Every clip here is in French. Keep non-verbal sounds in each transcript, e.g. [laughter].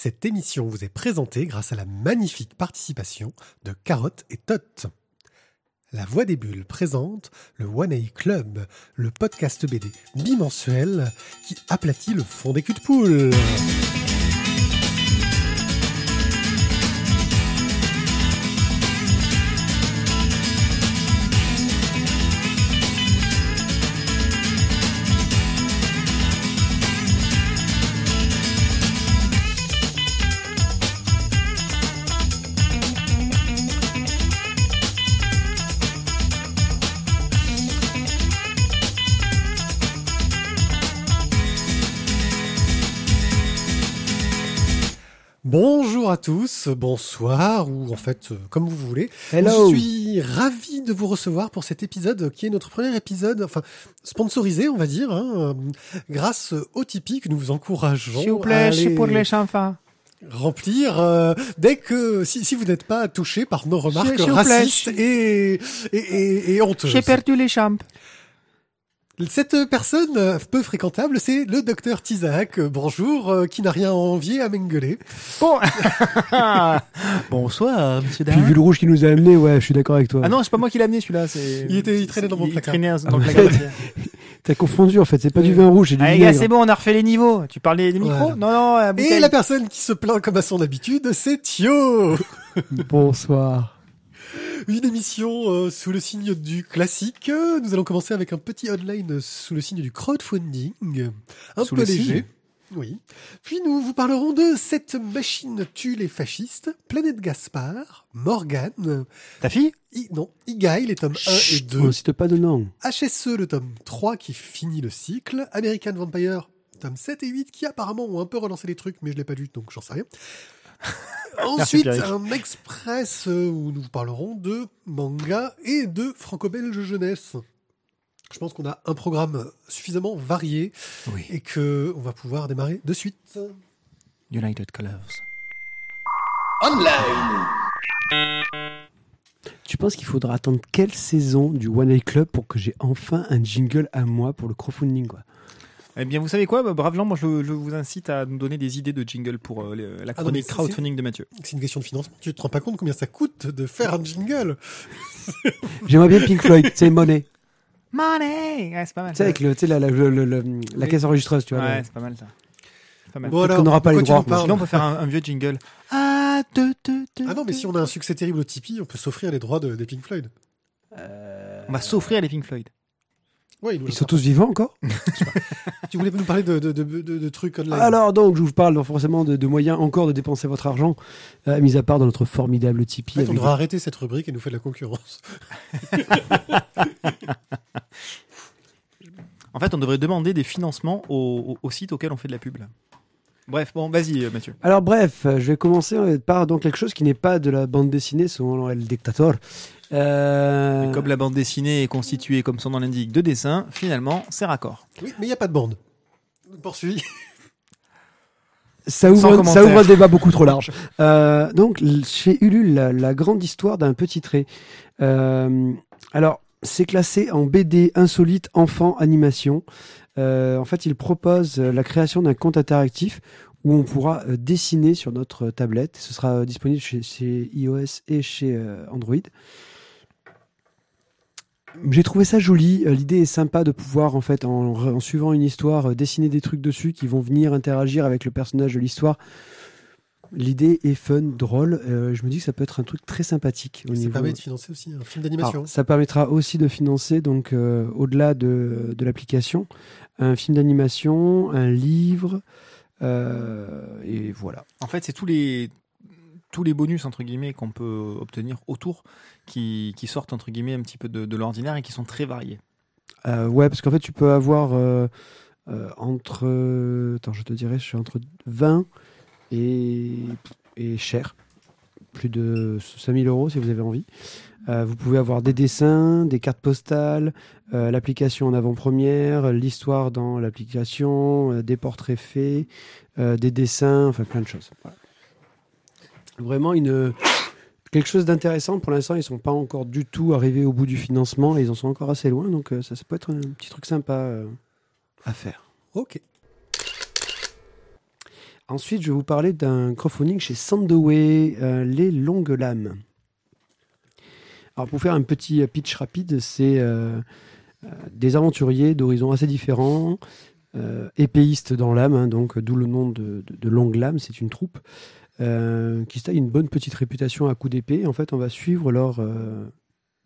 Cette émission vous est présentée grâce à la magnifique participation de Carotte et Tot. La Voix des Bulles présente le One A Club, le podcast BD bimensuel qui aplatit le fond des culs de poule. Tous, bonsoir, ou en fait, euh, comme vous voulez. Hello. Je suis ravi de vous recevoir pour cet épisode qui est notre premier épisode, enfin, sponsorisé, on va dire, hein, euh, grâce au Tipeee que nous vous encourageons S'il vous plaît, c'est aller pour les enfants. remplir euh, dès que, si, si vous n'êtes pas touché par nos remarques racistes et, et, et, et honteuses. J'ai perdu les champs. Cette personne euh, peu fréquentable, c'est le docteur Tizak, euh, bonjour, euh, qui n'a rien à envier à Mengele. Bon. [laughs] Bonsoir, monsieur Puis vu le rouge qui nous a amené, ouais, je suis d'accord avec toi. Ah non, c'est pas moi qui l'ai amené celui-là. C'est. Il était- il traînait dans mon il placard. traînait dans le Ah, placard. [laughs] T'as confondu en fait, c'est pas du vin rouge, c'est du Allez, gars, vinaigre. c'est bon, on a refait les niveaux. Tu parlais des micros Voilà. Non, non, la Et la personne qui se plaint comme à son habitude, c'est Thio. [laughs] Bonsoir. Une émission euh, sous le signe du classique. Nous allons commencer avec un petit online sous le signe du crowdfunding, un Sous peu léger. Oui. Puis nous vous parlerons de cette machine tue les fascistes, Planète Gaspard, Morgane, Ta fille? I, non, Igaï, les tomes 1 et Chut, 2, On cite pas de nom. HSE, le tome 3 qui finit le cycle, American Vampire, tome 7 et 8 qui apparemment ont un peu relancé les trucs, mais je l'ai pas lu, donc j'en sais rien. [laughs] Ensuite, un express euh, où nous vous parlerons de manga et de franco-belge jeunesse. Je pense qu'on a un programme suffisamment varié Oui. et que on va pouvoir démarrer de suite. United Colors. Tu penses qu'il faudra attendre quelle saison du One Eye Club pour que j'ai enfin un jingle à moi pour le crowdfunding quoi? Eh bien, vous savez quoi, bah, braves gens, moi je, je vous incite à nous donner des idées de jingle pour euh, les- la Ah non, chronique c'est- crowdfunding de Mathieu. C'est une question de financement. Tu te rends pas compte combien ça coûte de faire un jingle? [laughs] J'aimerais bien Pink Floyd, c'est Money. Money Ouais, c'est pas mal. Tu sais, avec le, la, la, le- le- le- la Oui. caisse enregistreuse, tu vois. Ouais, c'est pas mal ça. Pas mal. Bon qu'on n'aura pas les droits, Sinon, on peut faire un, un vieux jingle. Ah, deux, deux, deux, Ah non, mais si on a un succès terrible au Tipeee, on peut s'offrir les droits de, des Pink Floyd. On va s'offrir les Pink Floyd. Ouais, Ils sont tous vivants encore [laughs] Tu voulais nous parler de, de, de, de- de trucs online Alors donc, je vous parle donc, forcément de, de moyens encore de dépenser votre argent, euh, mis à part dans notre formidable En Tipeee. fait, on avec devrait arrêter cette rubrique et nous faire de la concurrence. [laughs] En fait, on devrait demander des financements au, au, au site auquel on fait de la pub. là. Bref, bon, vas-y, euh, Mathieu. Alors bref, euh, je vais commencer euh, par donc quelque chose qui n'est pas de la bande dessinée selon El Dictator. Euh, Comme la bande dessinée est constituée, comme son nom l'indique, de dessins, finalement, c'est raccord. Oui, mais il n'y a pas de bande. Poursuis. ça ouvre, ça ouvre un débat beaucoup trop large. Euh, donc chez Ulule, la, la grande histoire d'un petit trait. Euh, alors c'est classé en BD insolite enfant animation. Euh, en fait, il propose euh, la création d'un compte interactif où on pourra euh, dessiner sur notre tablette. Ce sera disponible chez, iOS et chez Android. J'ai trouvé ça joli. L'idée est sympa de pouvoir, en fait, en, suivant une histoire, dessiner des trucs dessus qui vont venir interagir avec le personnage de l'histoire. L'idée est fun, drôle. Euh, je me dis que ça peut être un truc très sympathique. Au Ça niveau... permet de financer aussi un film d'animation. Alors, ça permettra aussi de financer, donc euh, au-delà de, de l'application, un film d'animation, un livre, euh, et voilà. En fait, c'est tous les tous les bonus entre guillemets qu'on peut obtenir autour qui, qui sortent entre guillemets un petit peu de, de l'ordinaire et qui sont très variés. Euh, ouais, parce qu'en fait, tu peux avoir euh, euh, entre. attends, je te dirais, je suis entre 20 et, cher. Plus de 5000 euros si vous avez envie. Euh, vous pouvez avoir des dessins, des cartes postales, euh, l'application en avant-première, l'histoire dans l'application, euh, des portraits faits, des dessins, enfin plein de choses. Vraiment une, quelque chose d'intéressant. Pour l'instant, ils sont pas encore du tout arrivés au bout du financement et ils en sont encore assez loin. Donc ça, ça peut être un petit truc sympa à faire. Ok. Ensuite, je vais vous parler d'un crowdfunding chez Sandoway, euh, les longues lames. Alors, pour faire un petit pitch rapide, c'est euh, euh, des aventuriers d'horizons assez différents, euh, épéistes dans l'âme, hein, donc d'où le nom de, de, de longue lame. C'est une troupe euh, qui se une bonne petite réputation à coup d'épée. En fait, on va suivre euh,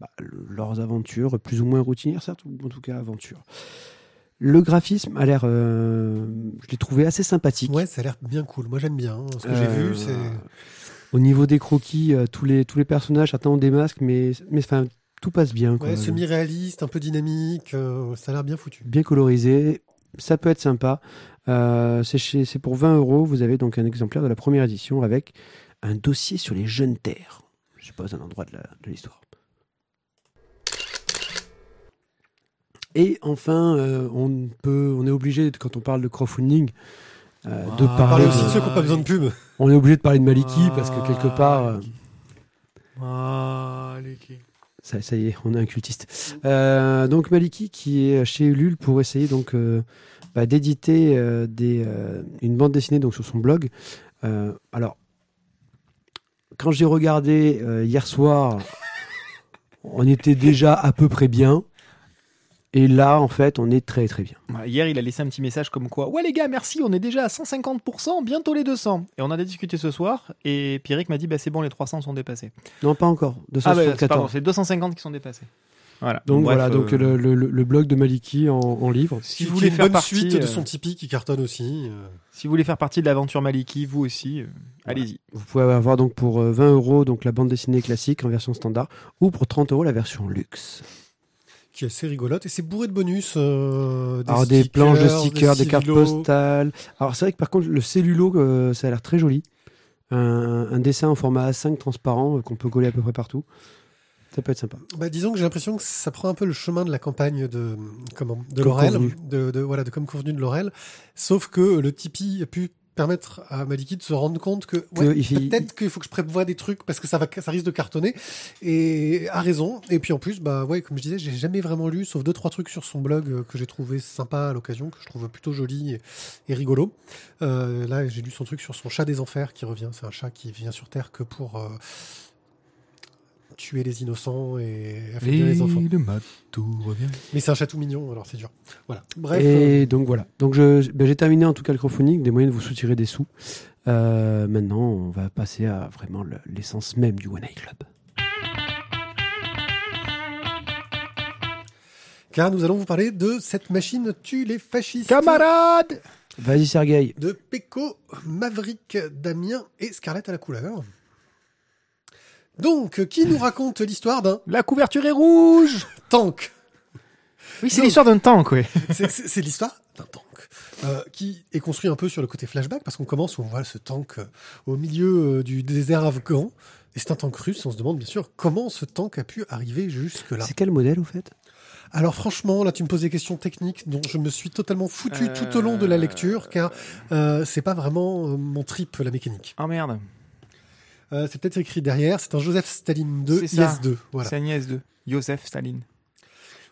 bah, leurs aventures, plus ou moins routinières, certes, ou en tout cas aventures. Le graphisme a l'air, euh, je l'ai trouvé assez sympathique. Ouais, ça a l'air bien cool. Moi, j'aime bien. hein. Ce que j'ai Euh, vu, c'est. Au niveau des croquis, euh, tous, les, tous les personnages, certains ont des masques, mais, mais enfin, tout passe bien. quoi. Ouais, semi-réaliste, un peu dynamique. ça a l'air bien foutu. Bien colorisé, ça peut être sympa. C'est chez- c'est pour 20 euros. Vous avez donc un exemplaire de la première édition avec un dossier sur les jeunes terres. Je suppose un endroit de la- de l'histoire. Et enfin, euh, on peut, on est obligé, quand on parle de crowdfunding, euh, de Ah, parler. aussi de- ceux qui n'ont pas besoin de pub. On est obligé de parler de Maliki parce que quelque part. euh, Ah, les qui- Ça, ça y est, on est un cultiste. Donc Maliki qui est chez Ulule pour essayer donc bah, d'éditer une bande dessinée donc sur son blog. Alors, quand j'ai regardé hier soir, on était déjà à peu près bien. Et là, en fait, on est très très bien. Hier, il a laissé un petit message comme quoi Ouais, les gars, merci, on est déjà à 150%, bientôt les 200. Et on a discuté ce soir, et Pierrick m'a dit Bah, c'est bon, les 300 sont dépassés. Non, pas encore. Ah, bah, c'est- pardon, 274. c'est 250 qui sont dépassés. Voilà. donc Bref, voilà, donc euh, le, le- le blog de Maliki en, en livre. si vous voulez faire bonne partie, suite de euh, son Tipeee qui cartonne aussi. euh. si vous voulez faire partie de l'aventure Maliki, vous aussi, euh, allez-y. Vous pouvez avoir donc pour euh, 20 euros donc la bande dessinée classique en version standard ou pour 30 euros la version luxe. Qui est assez rigolote et c'est bourré de bonus. euh, Alors des planches de stickers, des, cartes postales. Alors c'est vrai que par contre le cellulo euh, ça a l'air très joli. Un, un dessin en format A5 transparent euh, qu'on peut coller à peu près partout. Ça peut être sympa. Bah, disons que j'ai l'impression que ça prend un peu le chemin de la campagne de comment de Comme Laurel, de- voilà de comme convenu de Laurel, sauf que le Tipeee a pu permettre à Maliki de se rendre compte que ouais, peut-être qu'il faut que je prévoie des trucs parce que ça va ça risque de cartonner. Et a raison. Et puis en plus bah ouais comme je disais j'ai jamais vraiment lu sauf deux trois trucs sur son blog euh, que j'ai trouvé sympa à l'occasion que je trouve plutôt joli et, et rigolo. Euh, là j'ai lu son truc sur son chat des enfers qui revient. C'est un chat qui vient sur terre que pour euh, tuer les innocents et affaiblir les enfants le mat, tout revient. mais c'est un chat tout mignon, alors c'est dur. Voilà. Bref. euh, Et donc voilà. Donc je, ben, j'ai terminé en tout cas le crowdfunding, des moyens de vous soutirer des sous. Euh, maintenant on va passer à vraiment le- l'essence même du One Eye Club. car nous allons vous parler de cette machine tue les fascistes. Camarades Vas-y Sergueï. De Peko, Maverick, Damien et Scarlett à la couleur. Donc, qui nous raconte l'histoire d'un La couverture est rouge tank? Oui, c'est Donc- l'histoire d'un tank, ouais. C'est- C'est c'est l'histoire d'un tank. euh, qui est construit un peu sur le côté flashback, parce qu'on commence, on voit ce tank euh, au milieu euh, du désert afghan. Et c'est un tank russe, on se demande bien sûr comment ce tank a pu arriver jusque-là. C'est quel modèle au fait? Alors franchement, là tu me poses des questions techniques dont je me suis totalement foutu tout au long de la lecture, car euh, c'est pas vraiment euh, mon trip la mécanique. Oh merde, Euh, c'est peut-être écrit derrière, c'est un Joseph Staline 2, C'est ça. IS-2. Voilà. c'est Agnès 2. Joseph Staline.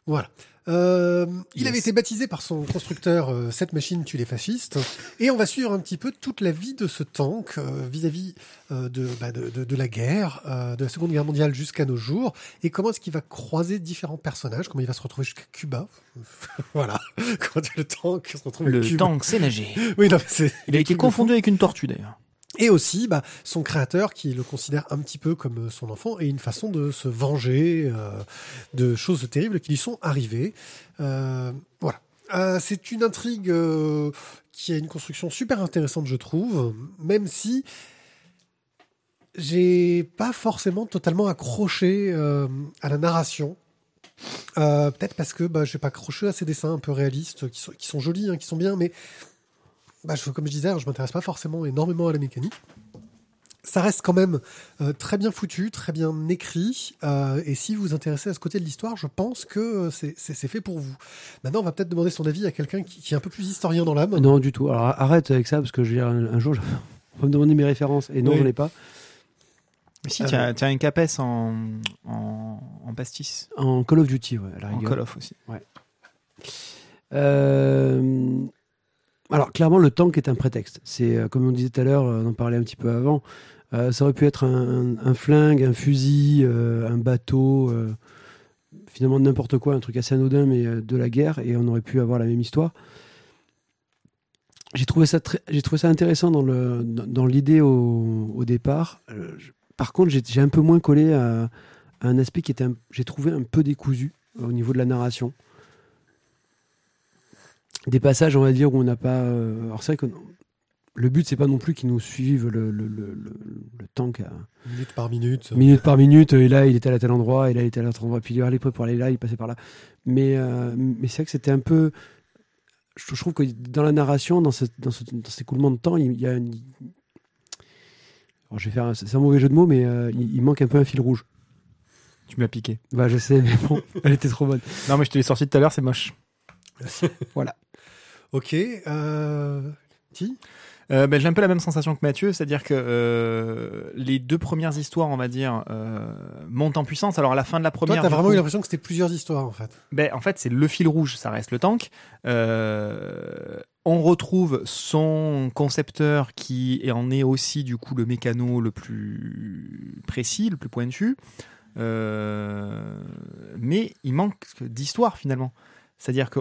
voilà. Euh, il Yes. avait été baptisé par son constructeur euh, Cette machine tue les fascistes. Et on va suivre un petit peu toute la vie de ce tank vis-à-vis euh, de, bah, de, de- de la guerre, de la Seconde Guerre mondiale jusqu'à nos jours. Et comment est-ce qu'il va croiser différents personnages, comment il va se retrouver jusqu'à Cuba? [laughs] voilà. Quand le tank se retrouve à Le tank sait nager. Oui, non, c'est. Il a été confondu avec une tortue d'ailleurs. Et aussi, bah, son créateur qui le considère un petit peu comme euh, son enfant et une façon de se venger euh, de choses terribles qui lui sont arrivées. Euh, voilà. C'est une intrigue qui a une construction super intéressante, je trouve, même si j'ai pas forcément totalement accroché à la narration. Peut-être parce que bah, j'ai pas accroché à ces dessins un peu réalistes qui sont, qui sont jolis, hein, qui sont bien, mais bah, je, comme je disais, je m'intéresse pas forcément énormément à la mécanique. Ça reste quand même euh, très bien foutu, très bien écrit, euh, et si vous vous intéressez à ce côté de l'histoire, je pense que euh, c'est- fait pour vous. Maintenant, on va peut-être demander son avis à quelqu'un qui, qui est un peu plus historien dans l'âme. Non, du tout. Alors arrête avec ça parce que je veux dire, un, un jour, je- [laughs] on va me demander mes références et non, Oui. j'en ai pas. Mais si, tu as, tu as un capes en, en, en pastis. En Call of Duty, ouais, à la En. Call of aussi. Euh, Alors, clairement, le tank est un prétexte. C'est, euh, comme on disait tout à l'heure, euh, on en parlait un petit peu avant, euh, ça aurait pu être un, flingue, un fusil, un bateau, finalement n'importe quoi, un truc assez anodin, mais de la guerre, et on aurait pu avoir la même histoire. J'ai trouvé ça j'ai trouvé ça intéressant dans le dans, l'idée au, départ. Par contre, j'ai, un peu moins collé à, à un aspect qui était, j'ai trouvé un peu décousu au niveau de la narration. Des passages, on va dire, où on n'a pas. euh, alors c'est vrai que le but, c'est pas non plus qu'ils nous suivent le, le, le, le, le tank à Minute par minute. minute par minute, et là il était à tel endroit, et là il était à l'autre endroit, puis il allait pour aller là, il passait par là. Mais, euh, mais c'est vrai que c'était un peu. Je trouve que dans la narration, dans, ce, dans, ce, dans ces coulements de temps, il il y a une. Alors, je vais faire un- c'est un mauvais jeu de mots, mais euh, il, il manque un peu un fil rouge. Tu m'as piqué. Bah, je sais, mais bon, [laughs] elle était trop bonne. Non, mais je te l'ai sorti tout à l'heure, c'est moche. [laughs] Ok. Euh... Ti Euh, ben, j'ai un peu la même sensation que Mathieu, c'est-à-dire que euh, les deux premières histoires, on va dire, euh, montent en puissance. Alors à la fin de la Toi, première, t'as du vraiment coup- eu l'impression que c'était plusieurs histoires, en fait. Ben, en fait, c'est le fil rouge, ça reste le tank. Euh, on retrouve son concepteur qui en est aussi du coup le mécano le plus précis, le plus pointu. Euh, mais il manque d'histoire finalement. C'est-à-dire que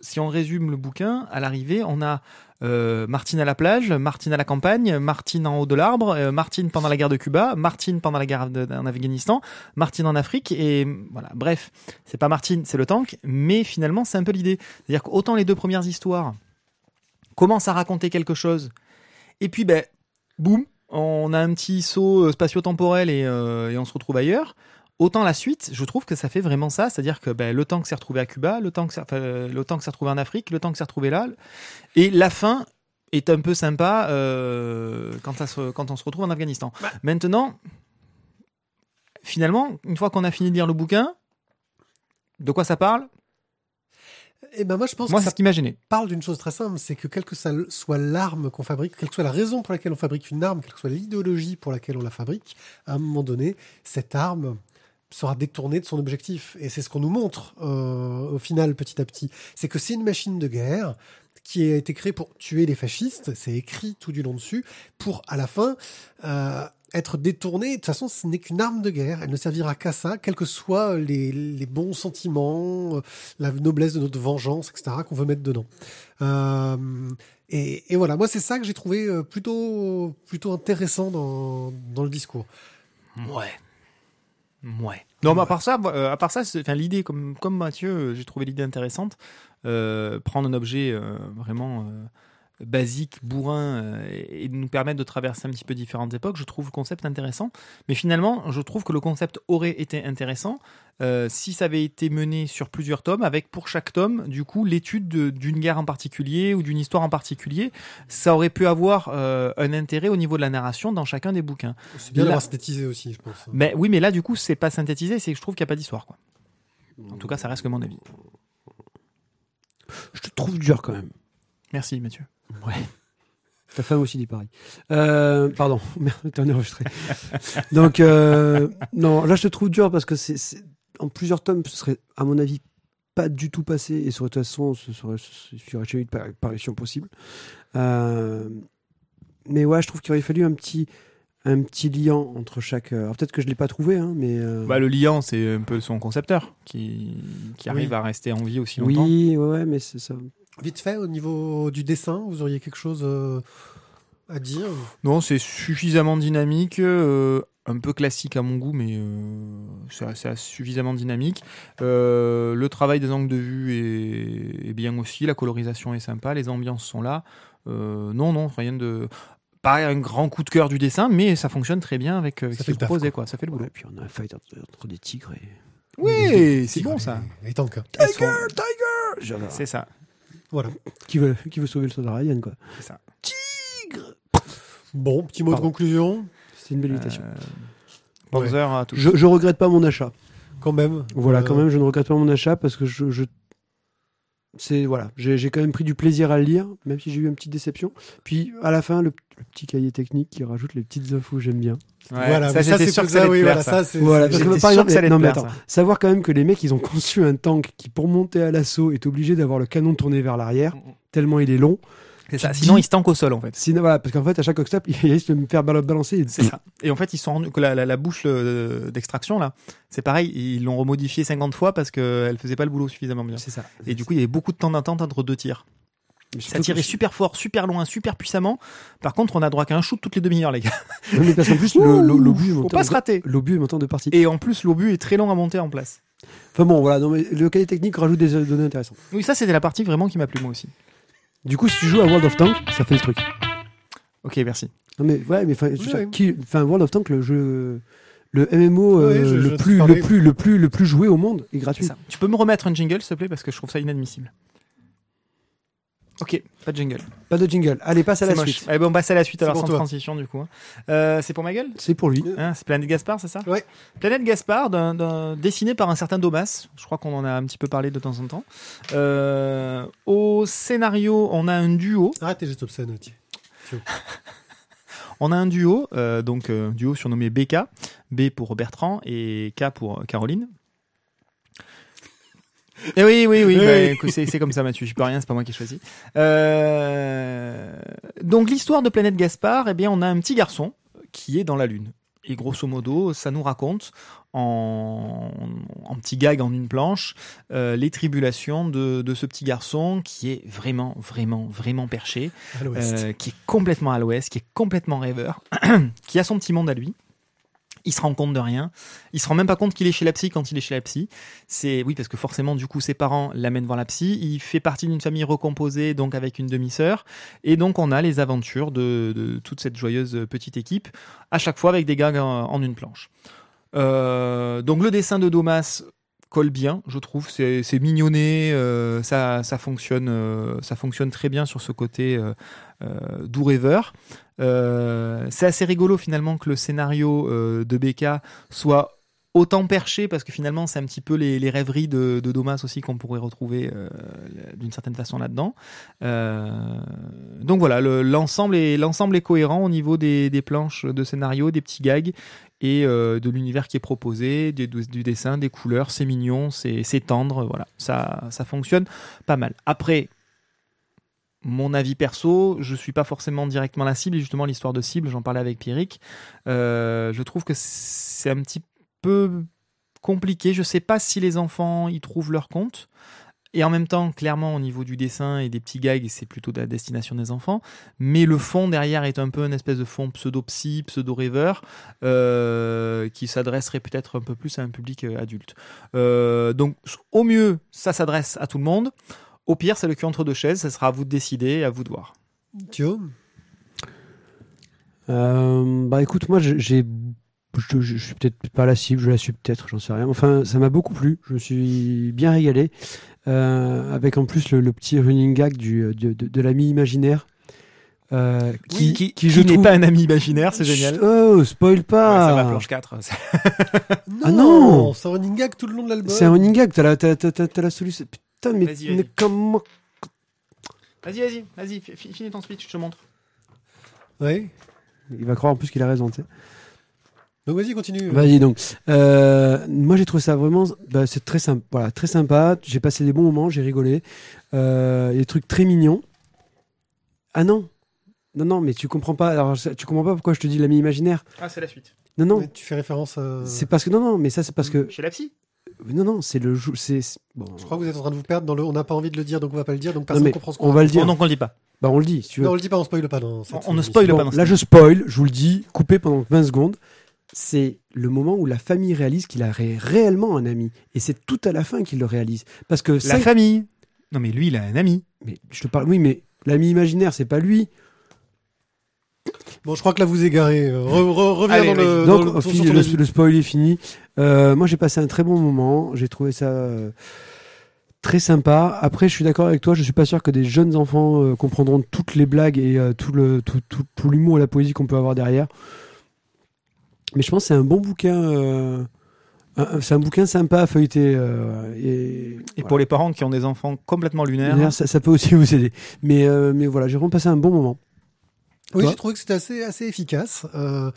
si on résume le bouquin, à l'arrivée, on a euh, Martine à la plage, Martine à la campagne, Martine en haut de l'arbre, euh, Martine pendant la guerre de Cuba, Martine pendant la guerre en Afghanistan, Martine en Afrique et voilà. Bref, c'est pas Martine, c'est le tank, mais finalement c'est un peu l'idée. C'est-à-dire qu'autant les deux premières histoires commencent à raconter quelque chose, et puis ben boum, on a un petit saut euh, spatio-temporel et, et on se retrouve ailleurs. Autant la suite, je trouve que ça fait vraiment ça, c'est-à-dire que ben, le tank s'est retrouvé à Cuba, le tank s'est enfin, s'est retrouvé en Afrique, le tank s'est retrouvé là, et la fin est un peu sympa euh, quand, ça se- quand on se retrouve en Afghanistan. Maintenant, finalement, une fois qu'on a fini de lire le bouquin, de quoi ça parle? Et ben moi, je pense Moi, que c'est ça qui parle d'une chose très simple, c'est que quelle que ça soit l'arme qu'on fabrique, quelle que soit la raison pour laquelle on fabrique une arme, quelle que soit l'idéologie pour laquelle on la fabrique, à un moment donné, cette arme sera détournée de son objectif. Et c'est ce qu'on nous montre euh, au final, petit à petit. C'est que c'est une machine de guerre qui a été créée pour tuer les fascistes, c'est écrit tout du long dessus, pour à la fin euh, être détournée. De toute façon, ce n'est qu'une arme de guerre, elle ne servira qu'à ça, quels que soient les, les bons sentiments, euh, la noblesse de notre vengeance, etc., qu'on veut mettre dedans. Et, et voilà, moi c'est ça que j'ai trouvé plutôt, plutôt intéressant dans, dans le discours. Ouais. Ouais. Non, mais à part ça, euh, à part ça, enfin, l'idée, comme, comme Mathieu, euh, j'ai trouvé l'idée intéressante. Euh, prendre un objet euh, vraiment basique, bourrin, euh, et, et nous permettre de traverser un petit peu différentes époques, je trouve le concept intéressant. Mais finalement, je trouve que le concept aurait été intéressant euh, si ça avait été mené sur plusieurs tomes, avec pour chaque tome, du coup, l'étude de- d'une guerre en particulier ou d'une histoire en particulier. Ça aurait pu avoir euh, un intérêt au niveau de la narration dans chacun des bouquins. C'est bien d'avoir synthétisé aussi, je pense. Mais oui, mais là, du coup, c'est pas synthétisé, c'est que je trouve qu'il n'y a pas d'histoire. Quoi. En tout cas, ça reste que mon avis. Je te trouve dur quand même. Merci, Mathieu. Ouais. Ta femme aussi dit pareil. Euh, pardon, [laughs] merde, t'en es enregistré. Donc, euh, non, là je te trouve dur parce que c'est c'est- en plusieurs tomes, ce serait, à mon avis, pas du tout passé et sur de toute façon, ce serait, ce serait jamais eu de par- parution possible. Euh, mais ouais, je trouve qu'il aurait fallu un petit, un petit lien entre chaque. Alors peut-être que je l'ai pas trouvé, hein, mais. euh, Bah, le liant, c'est un peu son concepteur qui, qui arrive Oui. à rester en vie aussi longtemps. oui, ouais, mais c'est ça. Vite fait, au niveau du dessin, vous auriez quelque chose euh, à dire Non, c'est suffisamment dynamique, euh, un peu classique à mon goût, mais euh, c'est suffisamment dynamique. Euh, le travail des angles de vue est, est bien aussi, la colorisation est sympa, les ambiances sont là. Euh, non, non, rien de. Pas un grand coup de cœur du dessin, mais ça fonctionne très bien avec, ce fait qui proposé, quoi. quoi. Ça fait le boulot. Ouais, puis on a un fight entre, entre des tigres et. Oui, c'est bon ça. Les tanks. Elles sont- J'adore. C'est ça. Voilà. [clears throat] Qui veut, qui veut sauver le soldat Ryan, quoi. C'est ça. Bon, petit mot Pardon. de conclusion, C'est une belle imitation. Euh, Panzer à tous. Je, je regrette pas mon achat. quand même. Voilà, Euh, quand même, je ne regrette pas mon achat parce que je. je- c'est voilà, j'ai j'ai quand même pris du plaisir à le lire, même si j'ai eu une petite déception. Puis à la fin, le, le petit cahier technique qui rajoute les petites infos, j'aime bien. Ouais, voilà, ça, c'est sûr que ça, oui, plaire, voilà, ça. c'est. Voilà, c'est- parce que J'étais par exemple, que ça non, mais plaire, attends, ça. savoir quand même que les mecs, ils ont conçu un tank qui, pour monter à l'assaut, est obligé d'avoir le canon tourné vers l'arrière, tellement il est long. C'est ça. Tu Sinon, dis- il se tank au sol, en fait. Sinon, voilà, parce qu'en fait, à chaque stop, [laughs] il risque de me faire bal- balancer. et- C'est ça. Et en fait, ils sont rendus que la, la, la bouche euh, d'extraction là, c'est pareil, ils l'ont remodifiée 50 fois parce qu'elle faisait pas le boulot suffisamment bien. C'est ça. Et du coup, il y avait beaucoup de temps d'attente entre deux tirs. Ça tirait super fort, super loin, super puissamment. Par contre, on a droit qu'à un shoot toutes les demi-heures, les gars. Oui, mais parce qu'en plus, l'obus est pas se rater. l'obus est deux parties. Et en plus, l'obus est très long à monter en place. Enfin bon, voilà, non, mais le cahier technique rajoute des euh, données intéressantes. Oui, ça, c'était la partie vraiment qui m'a plu, moi aussi. Du coup, si tu joues à World of Tanks, ça fait le truc. Ok, merci. Non mais ouais, mais enfin, Oui, oui. World of Tanks, le jeu, le MMO euh, Oui, je- je le plus, le plus, le plus, le plus joué au monde est gratuit. ça. Tu peux me remettre un jingle, s'il te plaît, parce que je trouve ça inadmissible. Ok, pas de jingle. Pas de jingle. Allez, passe à la moche. suite. Allez, bon, on passe à la suite C'est alors pour sans toi. transition du coup. hein. Euh, c'est pour ma gueule C'est pour lui. Hein, c'est Planète Gaspard, c'est ça? Ouais. Planète Gaspard, d'un- d'un- dessiné par un certain Domas. Je crois qu'on en a un petit peu parlé de temps en temps. Euh, au scénario, on a un duo. Arrête tes gestes obscènes, tiens. [laughs] On a un duo, euh, donc euh, duo surnommé BK, B pour Bertrand et K pour Caroline. Et oui, oui, oui, bah, c'est comme ça, Mathieu. Je peux rien, c'est pas moi qui ai choisi. Euh, Donc l'histoire de Planète Gaspard, eh bien, on a un petit garçon qui est dans la lune. Et grosso modo, ça nous raconte en, en petit gag en une planche euh, les tribulations de, de ce petit garçon qui est vraiment, vraiment, vraiment perché euh, qui est complètement à l'ouest, qui est complètement rêveur, [clears throat] qui a son petit monde à lui. Il se rend compte de rien. Il se rend même pas compte qu'il est chez la psy quand il est chez la psy. C'est oui parce que forcément du coup ses parents l'amènent voir la psy. Il fait partie d'une famille recomposée donc avec une demi-sœur et donc on a les aventures de, toute cette joyeuse petite équipe à chaque fois avec des gags en, en une planche. Euh, donc le dessin de Domas colle bien, je trouve. C'est mignonné, euh, ça, ça fonctionne, euh, ça fonctionne très bien sur ce côté euh, euh, doux rêveur. C'est assez rigolo finalement que le scénario de BK soit autant perché parce que finalement c'est un petit peu les, rêveries de, de Domas aussi qu'on pourrait retrouver euh, d'une certaine façon là-dedans. Euh, donc voilà, le- l'ensemble est, cohérent au niveau des, planches de scénario, des petits gags et euh, de l'univers qui est proposé, du, dessin, des couleurs, c'est mignon, c'est tendre, voilà, ça, fonctionne pas mal. Après, mon avis perso, je suis pas forcément directement la cible, justement l'histoire de cible, j'en parlais avec Pierrick, je trouve que c'est un petit peu compliqué, je sais pas si les enfants y trouvent leur compte, et en même temps, clairement, au niveau du dessin et des petits gags, c'est plutôt de la destination des enfants. Mais le fond derrière est un peu une espèce de fond pseudo-psy, pseudo-rêveur, euh, qui s'adresserait peut-être un peu plus à un public euh, adulte. Euh, donc, au mieux, ça s'adresse à tout le monde. Au pire, c'est le cul entre deux chaises. Ça sera à vous de décider, à vous de voir. Thio? Euh, bah écoute, moi j'ai- je, je- je suis peut-être pas la cible, je la suis peut-être, j'en sais rien. Enfin, ça m'a beaucoup plu, je me suis bien régalé. Euh, avec en plus le, le petit running gag du, de, de- de l'ami imaginaire. euh, qui, qui, qui, je n'est trouve- pas un ami imaginaire, c'est génial. Oh, spoil pas Ouais, ça va, planche 4. [laughs] Ah non C'est un running gag tout le long de l'album. C'est un running gag, t'as la, t'as, t'as- t'as- t'as la solution. Putain, mais, Vas-y, mais vas-y. comment Vas-y, vas-y, vas-y, fi- fi- finis ton speech, je te montre. Ouais. Il va croire en plus qu'il a raison, tu sais. Donc vas-y, continue. Vas-y donc. Euh, moi j'ai trouvé ça vraiment, bah, c'est très sympa, voilà, très sympa. J'ai passé des bons moments, j'ai rigolé. Euh, des trucs très mignons. Ah non, non non, mais tu comprends pas. Alors tu comprends pas pourquoi je te dis l'ami imaginaire. Ah, c'est la suite. Non non, Mais tu fais référence à... c'est parce que non non, mais ça c'est parce que Chez la psy? Non non, c'est le jou- c'est bon. Je crois que vous êtes en train de vous perdre dans le... On n'a pas envie de le dire, donc on va pas le dire, donc personne Non, ne comprend ce qu'on on va le dire. donc on le dit pas. Bah on le dit si tu veux. Non, on le dit pas, on spoil pas. Dans cette On- on ne spoil Bon, pas dans là je spoil, je vous le dis, coupé pendant 20 secondes. C'est le moment où la famille réalise qu'il a ré- réellement un ami. Et c'est tout à la fin qu'il le réalise. Parce que La famille. Non, mais lui, il a un ami. Mais je te parle, oui, mais l'ami imaginaire, c'est pas lui. Bon, je crois que là vous égarez. Euh, re- re- reviens Allez, dans le. vas-y. dans Donc, le- fini, le, spoil est fini. Euh, moi, j'ai passé un très bon moment. J'ai trouvé ça euh, très sympa. Après, je suis d'accord avec toi. Je suis pas sûr que des jeunes enfants euh, comprendront toutes les blagues et euh, tout le tout, tout, tout l'humour et la poésie qu'on peut avoir derrière. Mais je pense que c'est un bon bouquin. euh, c'est un bouquin sympa à feuilleter. euh, et Et pour les parents qui ont des enfants complètement lunaires. Ça, ça peut aussi [laughs] vous aider. Mais, euh, mais voilà, j'ai vraiment passé un bon moment. Oui, j'ai trouvé que c'était assez, assez efficace, euh,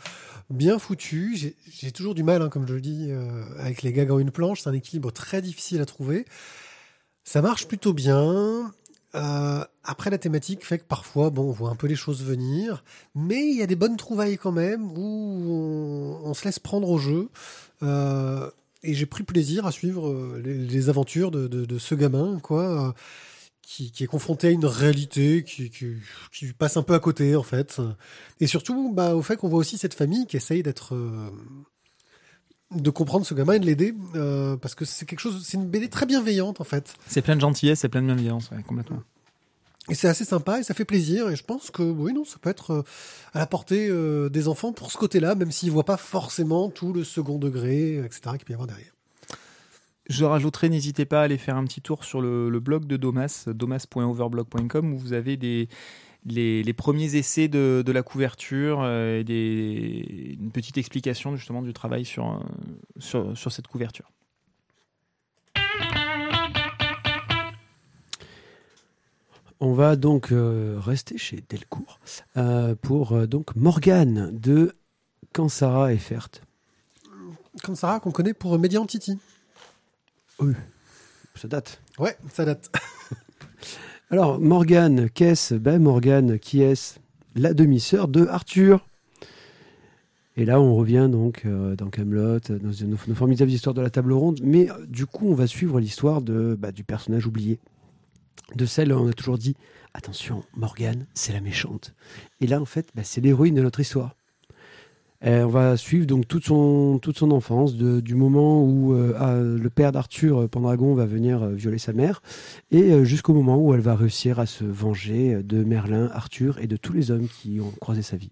bien foutu. J'ai- J'ai toujours du mal, hein, comme je le dis, euh, avec les gags en une planche. C'est un équilibre très difficile à trouver. Ça marche plutôt bien. Euh, après, la thématique fait que parfois, bon, on voit un peu les choses venir, mais il y a des bonnes trouvailles quand même où on, se laisse prendre au jeu. Euh, et j'ai pris plaisir à suivre euh, les, aventures de, ce gamin, quoi, qui, est confronté à une réalité qui, passe un peu à côté, en fait. Et surtout, bah, au fait qu'on voit aussi cette famille qui essaye d'être. De comprendre ce gamin et de l'aider, euh, parce que c'est quelque chose, c'est une BD très bienveillante en fait. C'est plein de gentillesse, c'est plein de bienveillance, ouais, complètement. Et c'est assez sympa et ça fait plaisir. Et je pense que oui, non, ça peut être euh, à la portée euh, des enfants pour ce côté-là, même s'ils voient pas forcément tout le second degré, etc. qu'il peut y avoir derrière. Je rajouterai, n'hésitez pas à aller faire un petit tour sur le, le blog de Domas, domas.overblog.com, où vous avez des, les, les premiers essais de, de la couverture euh, et des, une petite explication justement du travail sur, euh, sur, sur cette couverture. On va donc euh, rester chez Delcourt euh, pour euh, donc Morgane de Kansara et Fert. Sarah qu'on connaît pour Median Titi. Ça date. Ouais, ça date. [laughs] Alors, Morgane, qu'est-ce Ben, Morgane, qui est-ce La demi-sœur de Arthur? Et là, on revient donc euh, dans Camelot, dans une, nos formidables histoires de la table ronde. Mais euh, du coup, on va suivre l'histoire de, bah, du personnage oublié. De celle, on a toujours dit attention, Morgane, c'est la méchante. Et là, en fait, bah, c'est l'héroïne de notre histoire. Et on va suivre donc toute son, toute son enfance, de- du moment où euh, le père d'Arthur, euh, Pendragon, va venir euh, violer sa mère, et euh, jusqu'au moment où elle va réussir à se venger euh, de Merlin, Arthur et de tous les hommes qui ont croisé sa vie.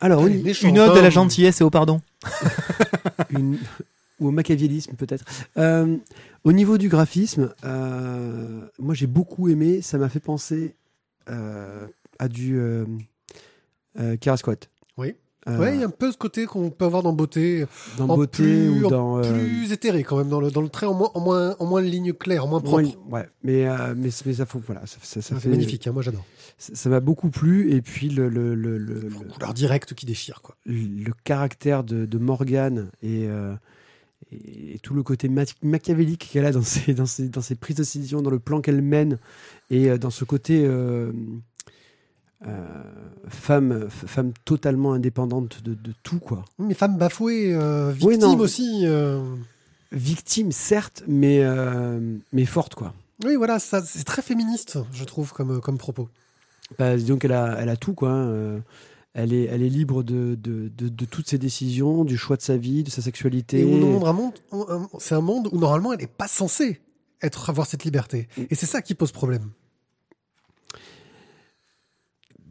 Alors, une- Une ode à la gentillesse et au pardon. [laughs] une- ou au machiavélisme peut-être. Euh, au niveau du graphisme, euh, moi j'ai beaucoup aimé. Ça m'a fait penser euh, à du euh, Karasquat. Oui. Euh, Ouais, il y a un peu ce côté qu'on peut avoir dans Beauté, dans en beauté plus- ou dans euh, plus éthéré quand même, dans le, dans le trait en moins, en moins, en moins ligne claire, en moins propre. moins- ouais, mais euh, mais, mais ça faut voilà, ça, ça- ça Ça fait magnifique, hein, moi j'adore. Ça m'a beaucoup plu et puis le le, le, le, le- Couleur directe qui déchire, quoi. le caractère de, de Morgane et, euh, et tout le côté ma- machiavélique qu'elle a dans ses, dans, ses, dans ses prises de décision, dans le plan qu'elle mène et dans ce côté femme, f- femme totalement indépendante de, de tout. quoi. Mais femme bafouée, euh, Oui, victime aussi. euh. Victime, certes, mais, euh, mais forte. quoi. Oui, voilà, c'est très féministe, je trouve, comme, comme propos. Bah, disons qu'elle a, elle a tout. quoi. hein, euh, elle est, elle est libre de, de, de, de toutes ses décisions, du choix de sa vie, de sa sexualité. Et c'est un monde où normalement elle n'est pas censée être, avoir cette liberté. Mm. Et c'est ça qui pose problème.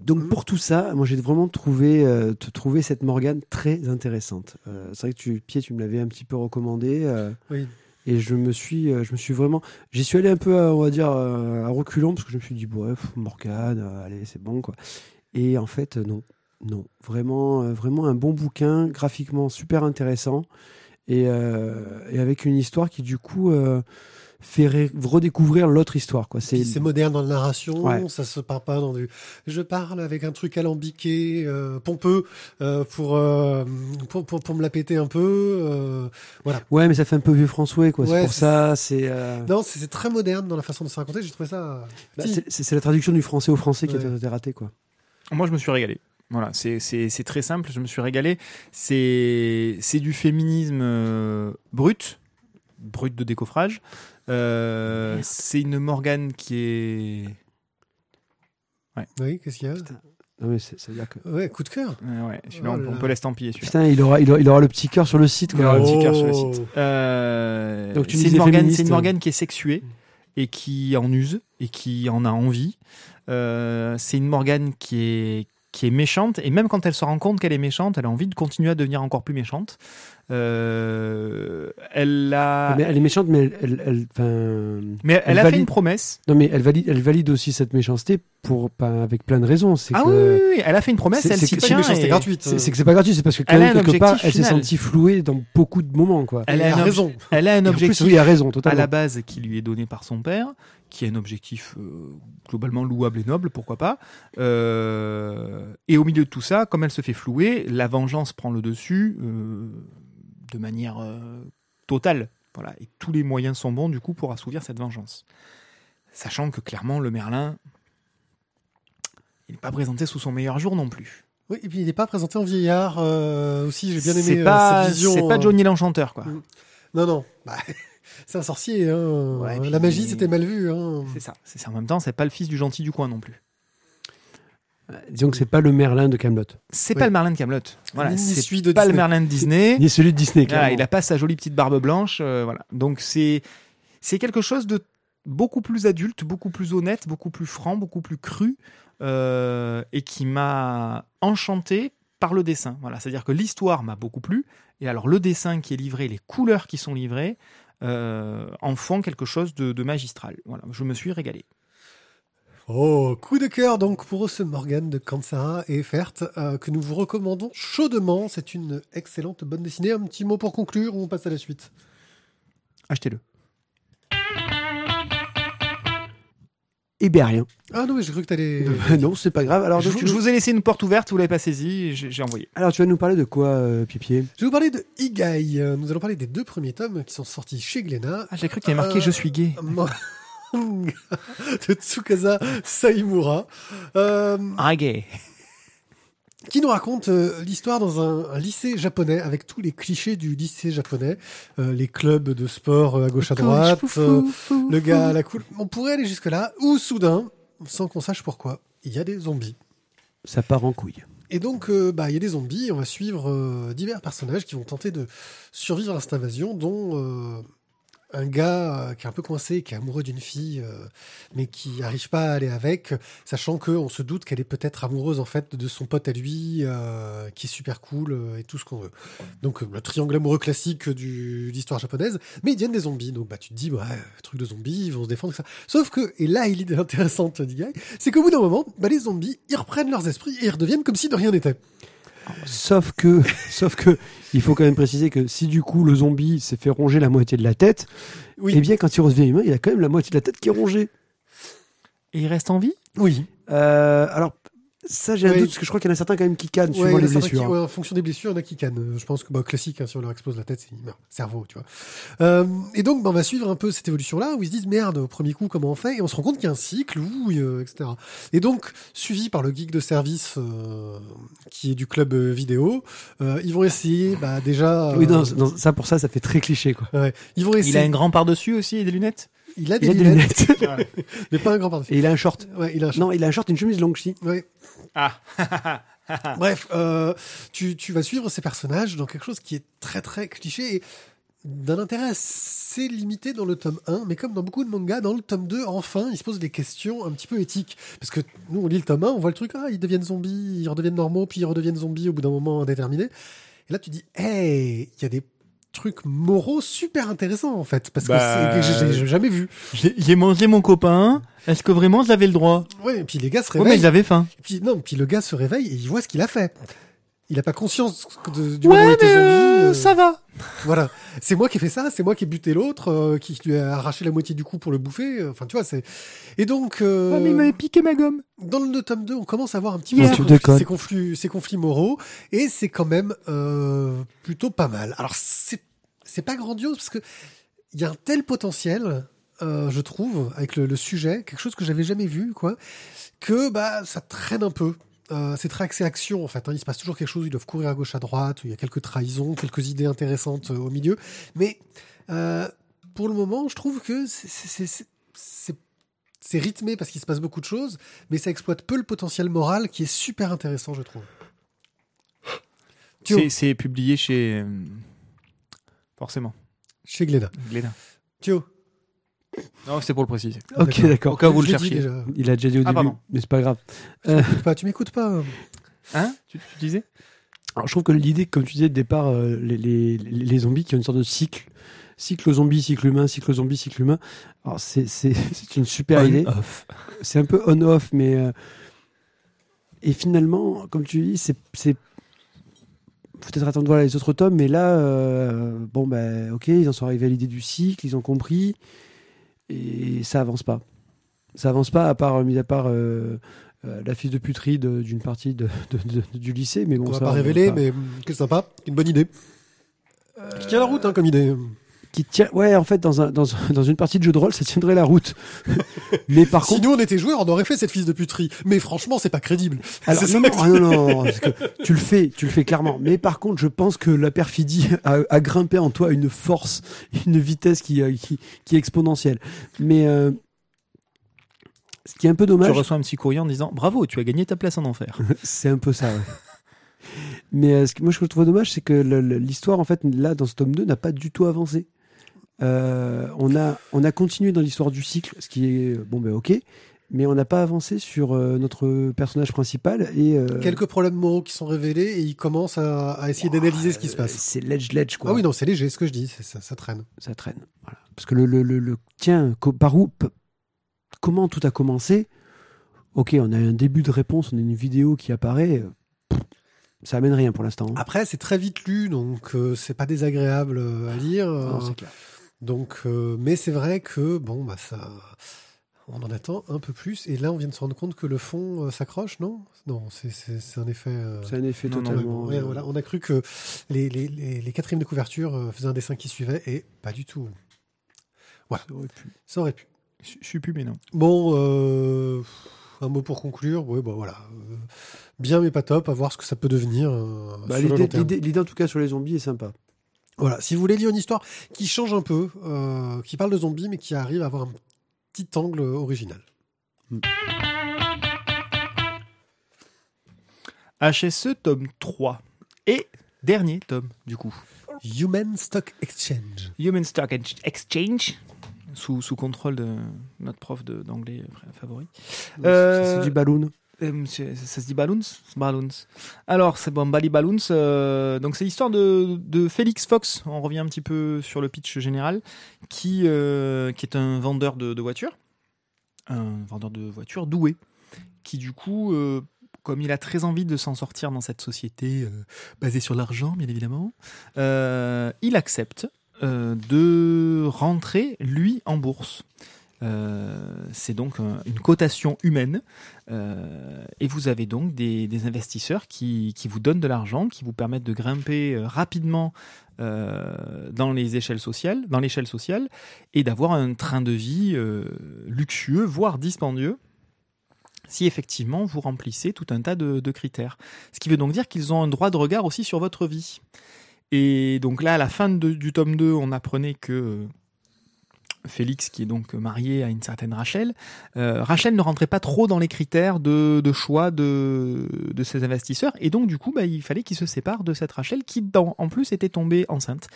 Donc Mhm. pour tout ça, moi j'ai vraiment trouvé, euh, trouvé cette Morgane très intéressante. Euh, c'est vrai que tu, Pierre, tu me l'avais un petit peu recommandé euh, Oui. et je me suis, je me suis vraiment, j'y suis allé un peu, à, on va dire, à reculons parce que je me suis dit bref, Morgane, allez c'est bon quoi. Et en fait non, non, vraiment, vraiment un bon bouquin, graphiquement super intéressant et, et avec une histoire qui du coup fait redécouvrir l'autre histoire quoi. C'est moderne dans la narration, Ouais. ça se parle pas dans du. Je parle avec un truc alambiqué, euh, pompeux, euh, pour, euh, pour, pour, pour me la péter un peu. euh, voilà. Ouais, mais ça fait un peu vieux François quoi. Ouais, c'est pour c'est- ça, c'est. euh, Non, c'est c'est très moderne dans la façon de se raconter. J'ai trouvé ça. Bah, c'est- la traduction du français au français qui Ouais. a été ratée, quoi. Moi, je me suis régalé. Voilà, c'est- c'est c'est très simple, je me suis régalé. C'est c'est du féminisme euh, brut, brut de décoffrage. Euh, c'est une Morgane qui est. Oui, qu'est-ce qu'il y a Non, mais c'est- c'est-à-dire que. Ouais, coup de cœur. Ouais, ouais, celui-là, Oh on, peut l'estampiller celui-là. Putain, il aura, il aura, il aura le petit cœur sur le site, Il y aura quoi. un petit cœur sur le Oh. site. Euh, Donc tu c'est une Morgane, c'est une Morgane qui est sexuée et qui en use et qui en a envie. Euh, c'est une Morgane qui est qui est méchante et même quand elle se rend compte qu'elle est méchante, elle a envie de continuer à devenir encore plus méchante. Euh, elle a, Mais elle est méchante, mais elle, elle, elle- enfin, mais elle, elle a fait une promesse. non, mais elle valide, elle valide aussi cette méchanceté pour, pas, avec plein de raisons. C'est Ah que, oui, oui, oui, elle a fait une promesse, C'est- elle c'est s'y C'est tient. une méchanceté et- gratuite. c'est c'est que c'est pas gratuit, c'est parce que quand même, quelque part, elle s'est sentie flouée dans beaucoup de moments, quoi. Elle a raison. Elle a un plus, objectif oui, il a raison, à totalement. la base qui lui est donné par son père, qui est un objectif euh, globalement louable et noble, pourquoi pas. Euh, et au milieu de tout ça, comme elle se fait flouer, la vengeance prend le dessus euh, de manière euh, totale. Voilà, et tous les moyens sont bons du coup pour assouvir cette vengeance. Sachant que clairement le Merlin, il n'est pas présenté sous son meilleur jour non plus. Oui, et puis il n'est pas présenté en vieillard euh, aussi. J'ai bien aimé euh, pas, cette vision. c'est pas Johnny l'enchanteur quoi. Non, non. Bah, [laughs] c'est un sorcier. Hein. Ouais, et puis- La magie, c'était mal vu. Hein. C'est ça. C'est ça. En même temps, c'est pas le fils du gentil du coin non plus. Disons que c'est pas le Merlin de Camelot, C'est Oui. pas le Merlin de Camelot. Voilà, Ni c'est celui de pas le. Merlin de Disney. ni celui de Disney. Voilà, il a pas sa jolie petite barbe blanche. euh, voilà. Donc c'est c'est quelque chose de beaucoup plus adulte, beaucoup plus honnête, beaucoup plus franc, beaucoup plus cru, euh, et qui m'a enchanté par le dessin. Voilà, c'est-à-dire que l'histoire m'a beaucoup plu, et alors le dessin qui est livré, les couleurs qui sont livrées, euh, en font quelque chose de, de magistral. Voilà, je me suis régalé. Oh, coup de cœur donc pour Ocean Morgan de Kansara et Fert, euh, que nous vous recommandons chaudement. C'est une excellente bande dessinée. Un petit mot pour conclure ou on passe à la suite? Achetez-le. Eh bien, rien. Ah non, mais j'ai cru que t'allais. [laughs] non, c'est pas grave. Alors, Je, donc, vous ai laissé une porte ouverte, vous l'avez pas saisie, j'ai envoyé. Alors, tu vas nous parler de quoi, euh, Pipier? Je vais vous parler de Igai. Euh, Nous allons parler des deux premiers tomes qui sont sortis chez Glénat. Ah, j'ai cru qu'il y avait marqué Euh, Je suis gay. De Tsukasa Saimura. Euh, qui nous raconte euh, l'histoire dans un, un lycée japonais avec tous les clichés du lycée japonais, Euh, les clubs de sport euh, à gauche à droite, euh, le gars à la cool. On pourrait aller jusque là, ou soudain, sans qu'on sache pourquoi, il y a des zombies. Ça part en couille. Et donc, euh, bah, il y a des zombies. On va suivre euh, divers personnages qui vont tenter de survivre à cette invasion, dont euh, un gars euh, qui est un peu coincé, qui est amoureux d'une fille, euh, mais qui n'arrive pas à aller avec, sachant qu'on se doute qu'elle est peut-être amoureuse en fait de son pote à lui, euh, qui est super cool et tout ce qu'on veut. Donc, le triangle amoureux classique du, de l'histoire japonaise, mais ils deviennent des zombies. Donc, bah, tu te dis, truc de zombies, ils vont se défendre, ça. Sauf que, et là, l'idée intéressante du gars, c'est qu'au bout d'un moment, bah, les zombies, ils reprennent leurs esprits et ils redeviennent comme si de rien n'était. Sauf que, [laughs] sauf que, il faut quand même préciser que si du coup le zombie s'est fait ronger la moitié de la tête, Oui. eh bien quand il redevient humain, il a quand même la moitié de la tête qui est rongée. Et il reste en vie? Oui. Euh, alors, ça j'ai un doute parce que je crois qu'il y en a certains quand même qui cannent Ouais, suivant il en les qui- blessures. ouais, en fonction des blessures, il y en a qui cannent. Euh, Je pense que bah, classique, hein, si on leur explose la tête, ils meurent. Cerveau, tu vois. Euh, et donc, bah, on va suivre un peu cette évolution-là, où ils se disent merde, au premier coup, comment on fait? Et on se rend compte qu'il y a un cycle, où, euh, etc. Et donc, suivi par le geek de service euh, qui est du club euh, vidéo, euh, ils vont essayer, bah, déjà. euh, Oui, non, non, ça pour ça, ça fait très cliché quoi. ouais, ils vont Il essayer. a un grand par-dessus aussi et des lunettes? Il a des Il a des lunettes, lunettes. [laughs] mais pas un grand par Et il a un short. Ouais, il a un Non, il a un short et une chemise longue si. Ouais. Ah [laughs] Bref, euh, tu, tu vas suivre ces personnages dans quelque chose qui est très très cliché et d'un intérêt assez limité dans le tome 1, mais comme dans beaucoup de mangas, dans le tome 2, enfin, ils se posent des questions un petit peu éthiques. Parce que nous, on lit le tome 1, on voit le truc, ah, ils deviennent zombies, ils redeviennent normaux, puis ils redeviennent zombies au bout d'un moment indéterminé. Et là, tu dis, hey, il y a des trucs moraux super intéressants, en fait, parce Bah, que j'ai- jamais vu. J'ai mangé mon copain. Est-ce que vraiment j'avais le droit? Ouais, et puis les gars se Ouais, mais réveillent. j'avais faim. Et puis non, puis le gars se réveille et il voit ce qu'il a fait. Il a pas conscience de, du moment où il Ouais, était mais zombie. euh, euh, ça va. Voilà, c'est moi qui ai fait ça, c'est moi qui ai buté l'autre, euh, qui lui a arraché la moitié du cou pour le bouffer. Enfin, tu vois, c'est. Et donc, euh, Ouais, mais il m'avait piqué ma gomme. dans le tome 2, on commence à voir un petit Yeah. peu ces conflits, déconnes. ces, conflits, ces conflits moraux, et c'est quand même euh, plutôt pas mal. Alors, c'est c'est pas grandiose parce que il y a un tel potentiel, euh, je trouve, avec le, le sujet, quelque chose que j'avais jamais vu, quoi, que bah ça traîne un peu. Euh, c'est très axé action en fait. hein. Il se passe toujours quelque chose. Ils doivent courir à gauche, à droite. Il y a quelques trahisons, quelques idées intéressantes euh, au milieu. Mais euh, pour le moment, je trouve que c'est- rythmé parce qu'il se passe beaucoup de choses, mais ça exploite peu le potentiel moral qui est super intéressant, je trouve. C'est- publié chez. Forcément. chez Glénat. Glénat. Thio. Non, c'est pour le préciser. Ok, D'accord. Au cas où vous le cherchiez. Il a déjà dit au Ah, début, pardon. mais c'est pas grave. Tu m'écoutes pas, tu m'écoutes pas. Hein tu, tu disais? Alors, je trouve que l'idée, comme tu disais, de départ, euh, les, les, les zombies qui ont une sorte de cycle, cycle zombie, cycle humain, cycle zombie, cycle humain. Alors, c'est c'est- [laughs] c'est une super idée. On-off. C'est un peu on-off, mais. euh, Et finalement, comme tu dis, c'est. c'est- faut Peut-être attendre de voir les autres tomes, mais là, euh, bon, ben, ok, ils en sont arrivés à l'idée du cycle, ils ont compris, et ça avance pas. Ça avance pas, à part, mis à part euh, euh, la fiche de puterie d'une partie de, de- de- du lycée, mais bon, On va ça, pas va révéler, pas- mais hum, quel sympa, une bonne idée. Qui tient la route hein, comme idée. Qui tient, ouais, en fait, dans, un, dans, un- dans une partie de jeu de rôle, ça tiendrait la route. [laughs] mais par si contre, nous on était joueurs, on aurait fait cette fils de puterie. Mais franchement, c'est pas crédible. [laughs] Alors, non, non, que- ah, non, non, non, parce que tu le fais, tu le fais clairement. Mais par contre, je pense que la perfidie a, a grimpé en toi une force, une vitesse qui, euh, qui, qui est exponentielle. Mais euh, ce qui est un peu Tu dommage, reçois un petit courrier en disant Bravo, tu as gagné ta place en enfer. [laughs] c'est un peu ça. ouais. Mais euh, ce que moi je trouve dommage, c'est que l'histoire, en fait, là, dans ce tome 2, n'a pas du tout avancé. Euh, on, a, on a continué dans l'histoire du cycle, ce qui est bon, ben ok, mais on n'a pas avancé sur euh, notre personnage principal et euh, Quelques problèmes moraux qui sont révélés et ils commencent à, à essayer d'analyser ce qui se euh, passe. C'est ledge ledge quoi. Ah oui, non, c'est léger, ce que je dis, ça, ça traîne. ça traîne. Voilà. Parce que le, le, le, le- tiens, par où, comment tout a commencé? Ok, on a un début de réponse, on a une vidéo qui apparaît. euh, Ça amène rien pour l'instant. hein. Après, c'est très vite lu, donc euh, c'est pas désagréable euh, à lire. Non, euh, c'est clair. Donc, euh, mais c'est vrai que bon, bah ça, on en attend un peu plus. Et là, on vient de se rendre compte que le fond euh, s'accroche, non? Non, c'est- un effet. euh, C'est un effet Non, non, totalement. ouais, euh, voilà. On a cru que les, les, les, les quatrièmes de couverture euh, faisaient un dessin qui suivait, et pas du tout. ça aurait pu. Ça aurait pu. Je suis plus, mais non. Bon, euh, un mot pour conclure. Oui, bah voilà. Bien, mais pas top. À voir ce que ça peut devenir. euh, Bah, l'idée, en tout cas, sur les zombies est sympa. Voilà. Si vous voulez lire une histoire qui change un peu, euh, qui parle de zombies, mais qui arrive à avoir un petit angle original. HSE E, tome 3. Et dernier tome, du coup. Human Stock Exchange. Human Stock Ex- Exchange. Sous, sous contrôle de notre prof d'anglais euh, favori. Euh, C'est du balloon. Euh, ça, se dit Balloons. Alors, c'est bon, Bali Balloons. euh, donc, c'est l'histoire de, Félix Fox. On revient un petit peu sur le pitch général. Qui, euh, qui est un vendeur de, voitures. Un vendeur de voitures doué. Qui, du coup, comme il a très envie de s'en sortir dans cette société basée sur l'argent, bien évidemment, il accepte de rentrer, lui, en bourse. Euh, c'est donc un- une cotation humaine euh, et vous avez donc des, investisseurs qui, qui vous donnent de l'argent, qui vous permettent de grimper euh, rapidement dans les échelles sociales, dans l'échelle sociale, et d'avoir un train de vie luxueux, voire dispendieux, si effectivement vous remplissez tout un tas de, critères. Ce qui veut donc dire qu'ils ont un droit de regard aussi sur votre vie. Et donc là, à la fin du tome 2, on apprenait que Félix, qui est donc marié à une certaine Rachel, euh, Rachel ne rentrait pas trop dans les critères de, de choix de, de ses investisseurs. Et donc, du coup, bah, il fallait qu'il se sépare de cette Rachel qui, dans- en plus, était tombée enceinte.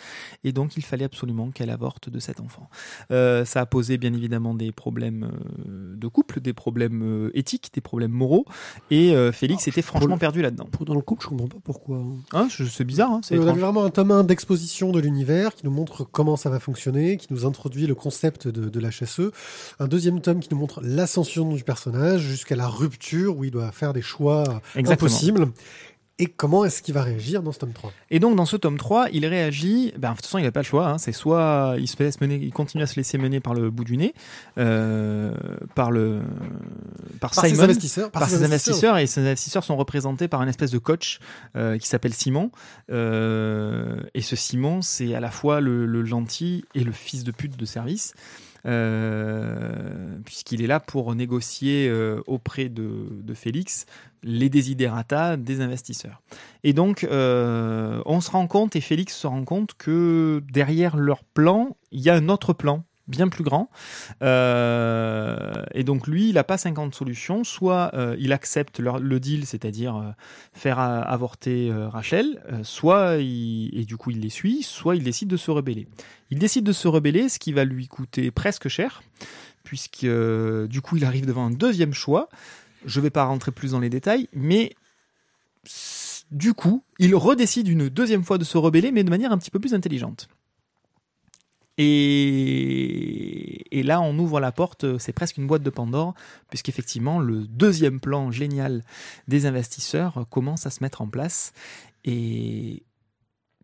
Et donc, il fallait absolument qu'elle avorte de cet enfant. Euh, ça a posé, bien évidemment, des problèmes euh, de couple, des problèmes éthiques, des problèmes moraux. Et euh, Félix était franchement le- perdu là-dedans. Pour dans le couple, je comprends pas pourquoi. hein. Je- c'est bizarre, hein, c'est vraiment un tome 1 d'exposition de l'univers qui nous montre comment ça va fonctionner, qui nous introduit le concept de, de l'HSE. Un deuxième tome qui nous montre l'ascension du personnage jusqu'à la rupture où il doit faire des choix Exactement. impossibles. Et comment est-ce qu'il va réagir dans ce tome 3 Et donc dans ce tome 3, il réagit, ben, de toute façon il n'a pas le choix, hein, c'est soit il se laisse mener, il continue à se laisser mener par le bout du nez, euh, par le par, Par ses investisseurs. par ses investisseurs, et ses investisseurs sont représentés par un espèce de coach euh, qui s'appelle Simon. Euh, et ce Simon, c'est à la fois le, le gentil et le fils de pute de service. Euh, puisqu'il est là pour négocier euh, auprès de, de Félix les desiderata des investisseurs. Et donc, euh, on se rend compte, et Félix se rend compte, que derrière leur plan, il y a un autre plan bien plus grand. Euh, et donc lui, il n'a pas 50 solutions. Soit euh, il accepte le deal, c'est-à-dire euh, faire avorter Rachel, soit il, et du coup il les suit, soit il décide de se rebeller. Il décide de se rebeller, ce qui va lui coûter presque cher, puisque du coup il arrive devant un deuxième choix. Je ne vais pas rentrer plus dans les détails, mais du coup, il redécide une deuxième fois de se rebeller, mais de manière un petit peu plus intelligente. Et, et là, on ouvre la porte, c'est presque une boîte de Pandore, puisqu'effectivement, le deuxième plan génial des investisseurs commence à se mettre en place. Et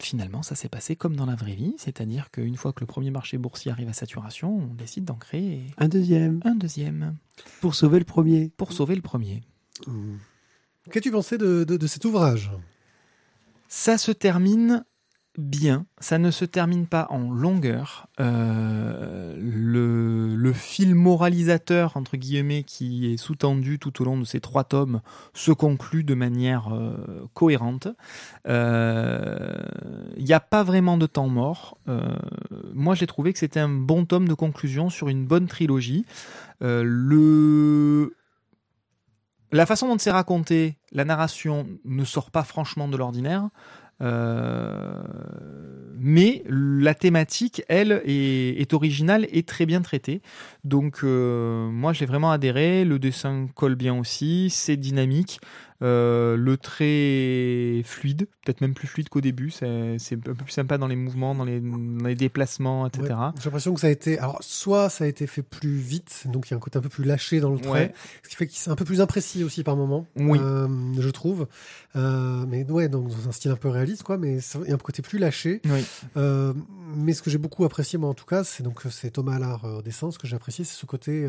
finalement, ça s'est passé comme dans la vraie vie, c'est-à-dire qu'une fois que le premier marché boursier arrive à saturation, on décide d'en créer Un deuxième. un deuxième Pour sauver le premier. pour sauver le premier. Qu'as-tu pensé de, de- de cet ouvrage? Ça se termine bien, ça ne se termine pas en longueur. Euh, le, le fil moralisateur, entre guillemets, qui est sous-tendu tout au long de ces trois tomes, se conclut de manière euh, cohérente. Euh, Il n'y a pas vraiment de temps mort. Moi, j'ai trouvé que c'était un bon tome de conclusion sur une bonne trilogie. Le... La façon dont c'est raconté, la narration ne sort pas franchement de l'ordinaire. Euh, mais la thématique, elle, est, originale et très bien traitée. Donc, euh, moi, j'ai vraiment adhéré. Le dessin colle bien aussi, c'est dynamique. Euh, le trait fluide, peut-être même plus fluide qu'au début. C'est c'est un peu plus sympa dans les mouvements, dans les, dans les déplacements, etc. Ouais, J'ai l'impression que ça a été. Alors, soit ça a été fait plus vite, donc il y a un côté un peu plus lâché dans le trait, Ouais. ce qui fait qu'il c'est un peu plus imprécis aussi par moment. Oui. euh, je trouve. Euh, mais ouais, donc dans un style un peu réaliste, quoi. Mais il y a un côté plus lâché. Oui. Mais ce que j'ai beaucoup apprécié, moi en tout cas, c'est donc c'est Thomas Allard au dessin. Ce que j'ai apprécié, c'est ce côté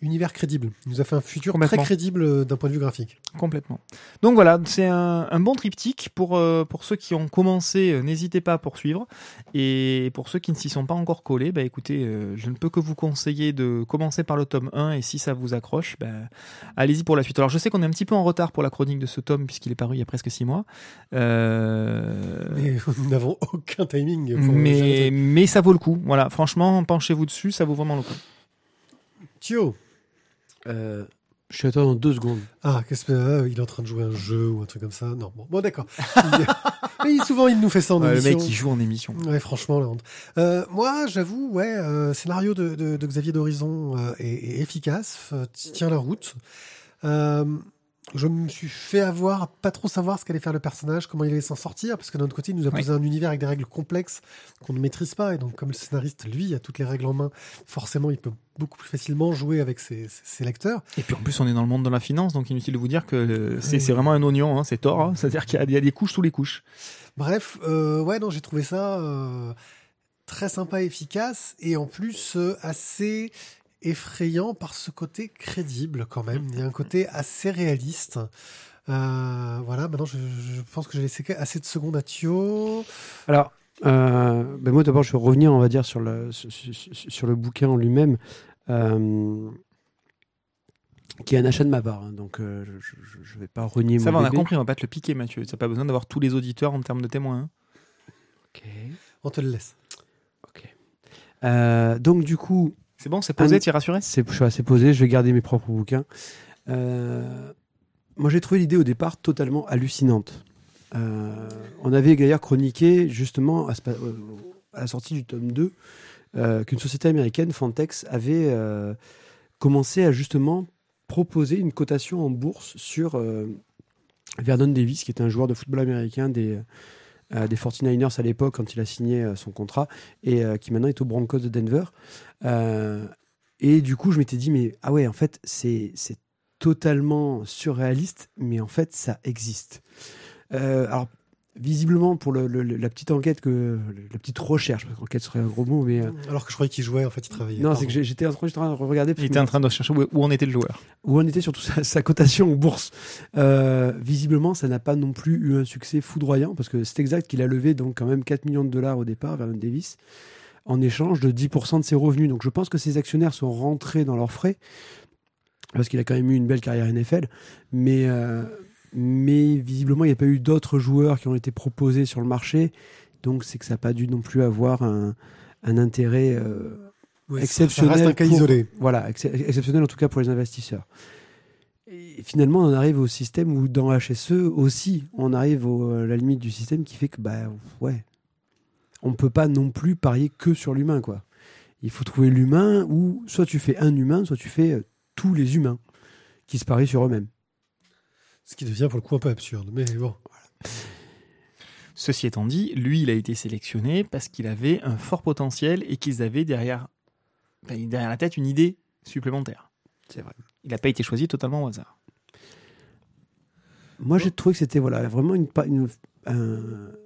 univers crédible. Il nous a fait un futur très crédible euh, d'un point de vue graphique. Complètement. Donc voilà, c'est un, un bon triptyque pour, euh, pour ceux qui ont commencé, euh, n'hésitez pas à poursuivre. Et pour ceux qui ne s'y sont pas encore collés, bah écoutez, euh, je ne peux que vous conseiller de commencer par le tome 1 et si ça vous accroche, bah, allez-y pour la suite. Alors je sais qu'on est un petit peu en retard pour la chronique de ce tome puisqu'il est paru il y a presque 6 mois. Mais [laughs] nous n'avons aucun timing. Pour mais, mais ça vaut le coup. Voilà, franchement, penchez-vous dessus, ça vaut vraiment le coup. Thio. Euh, je suis à toi dans deux secondes. Ah, qu'est-ce que ah, il est en train de jouer un jeu ou un truc comme ça Non, bon, bon d'accord. Il- [laughs] mais souvent, il nous fait ça en Ouais, le émission. mec qui joue en émission. Ouais, franchement, la honte. Euh, moi, j'avoue, ouais, euh, scénario de, de, de Xavier d'Horizon euh, est, est efficace, euh, tient la route. Je me suis fait avoir, pas trop savoir ce qu'allait faire le personnage, comment il allait s'en sortir, parce que d'un autre côté, il nous a posé un univers avec des règles complexes qu'on ne maîtrise pas, et donc comme le scénariste, lui, a toutes les règles en main, forcément, il peut beaucoup plus facilement jouer avec ses, ses- ses lecteurs. Et puis en plus, on est dans le monde de la finance, donc inutile de vous dire que euh, c'est Oui. vraiment un oignon, hein, c'est tort. hein. [laughs] C'est-à-dire qu'il y, a- il y a des couches sous les couches. Bref, euh, ouais, non, j'ai trouvé ça euh, très sympa, efficace, et en plus euh, assez effrayant par ce côté crédible quand même. Il y a un côté assez réaliste. Euh, voilà, maintenant je, je pense que j'ai laissé assez de secondes à Thio. Alors, euh, ben moi d'abord, je vais revenir, on va dire, sur le, sur, le bouquin en lui-même, euh, qui est un achat de ma part. hein, donc, euh, je ne vais pas renier Ça mon va, on a bébé. compris, on va pas te le piquer, Mathieu. T'as pas besoin d'avoir tous les auditeurs en termes de témoins. hein. Ok, On te le laisse. ok. Euh, donc, du coup, C'est bon, c'est posé, Un- t'y es rassuré? c'est, je suis assez posé, je vais garder mes propres bouquins. Euh, moi, j'ai trouvé l'idée au départ totalement hallucinante. Euh, on avait d'ailleurs chroniqué justement à, ce pa- euh, à la sortie du tome 2 euh, qu'une société américaine, Fantex, avait commencé à justement proposer une cotation en bourse sur Vernon Davis, qui était un joueur de football américain des, des 49ers à l'époque quand il a signé euh, son contrat et euh, qui maintenant est aux Broncos de Denver. Euh, et du coup, je m'étais dit, mais ah ouais, en fait, c'est totalement surréaliste, mais en fait, ça existe. Euh, alors, visiblement, pour le- le- la petite enquête, que, la petite recherche, parce qu'enquête serait un gros mot, mais euh, Alors que je croyais qu'il jouait, en fait, il travaillait. non, c'est que j'étais en train de regarder Il était en train de chercher où, où en était le joueur. où en était surtout sa, sa cotation en bourse. Euh, visiblement, ça n'a pas non plus eu un succès foudroyant, parce que c'est exact qu'il a levé donc quand même 4 millions de dollars au départ, Vernon Davis, en échange de 10% de ses revenus. Donc je pense que ses actionnaires sont rentrés dans leurs frais, parce qu'il a quand même eu une belle carrière NFL, mais, euh, mais visiblement, il n'y a pas eu d'autres joueurs qui ont été proposés sur le marché, donc c'est que ça n'a pas dû non plus avoir un, un intérêt... euh, Ouais, exceptionnel Ça reste un cas pour- isolé. voilà, ex- exceptionnel en tout cas pour les investisseurs. Et finalement, on arrive au système où dans HSE aussi, on arrive à la limite du système qui fait que, bah ouais, on peut pas non plus parier que sur l'humain, quoi. Il faut trouver l'humain où soit tu fais un humain, soit tu fais euh, tous les humains qui se parient sur eux-mêmes. Ce qui devient pour le coup un peu absurde. Mais bon. Ceci étant dit, lui, il a été sélectionné parce qu'il avait un fort potentiel et qu'ils avaient derrière, ben, derrière la tête une idée supplémentaire. C'est vrai. Il n'a pas été choisi totalement au hasard. Moi, j'ai trouvé que c'était voilà, vraiment une, une- un,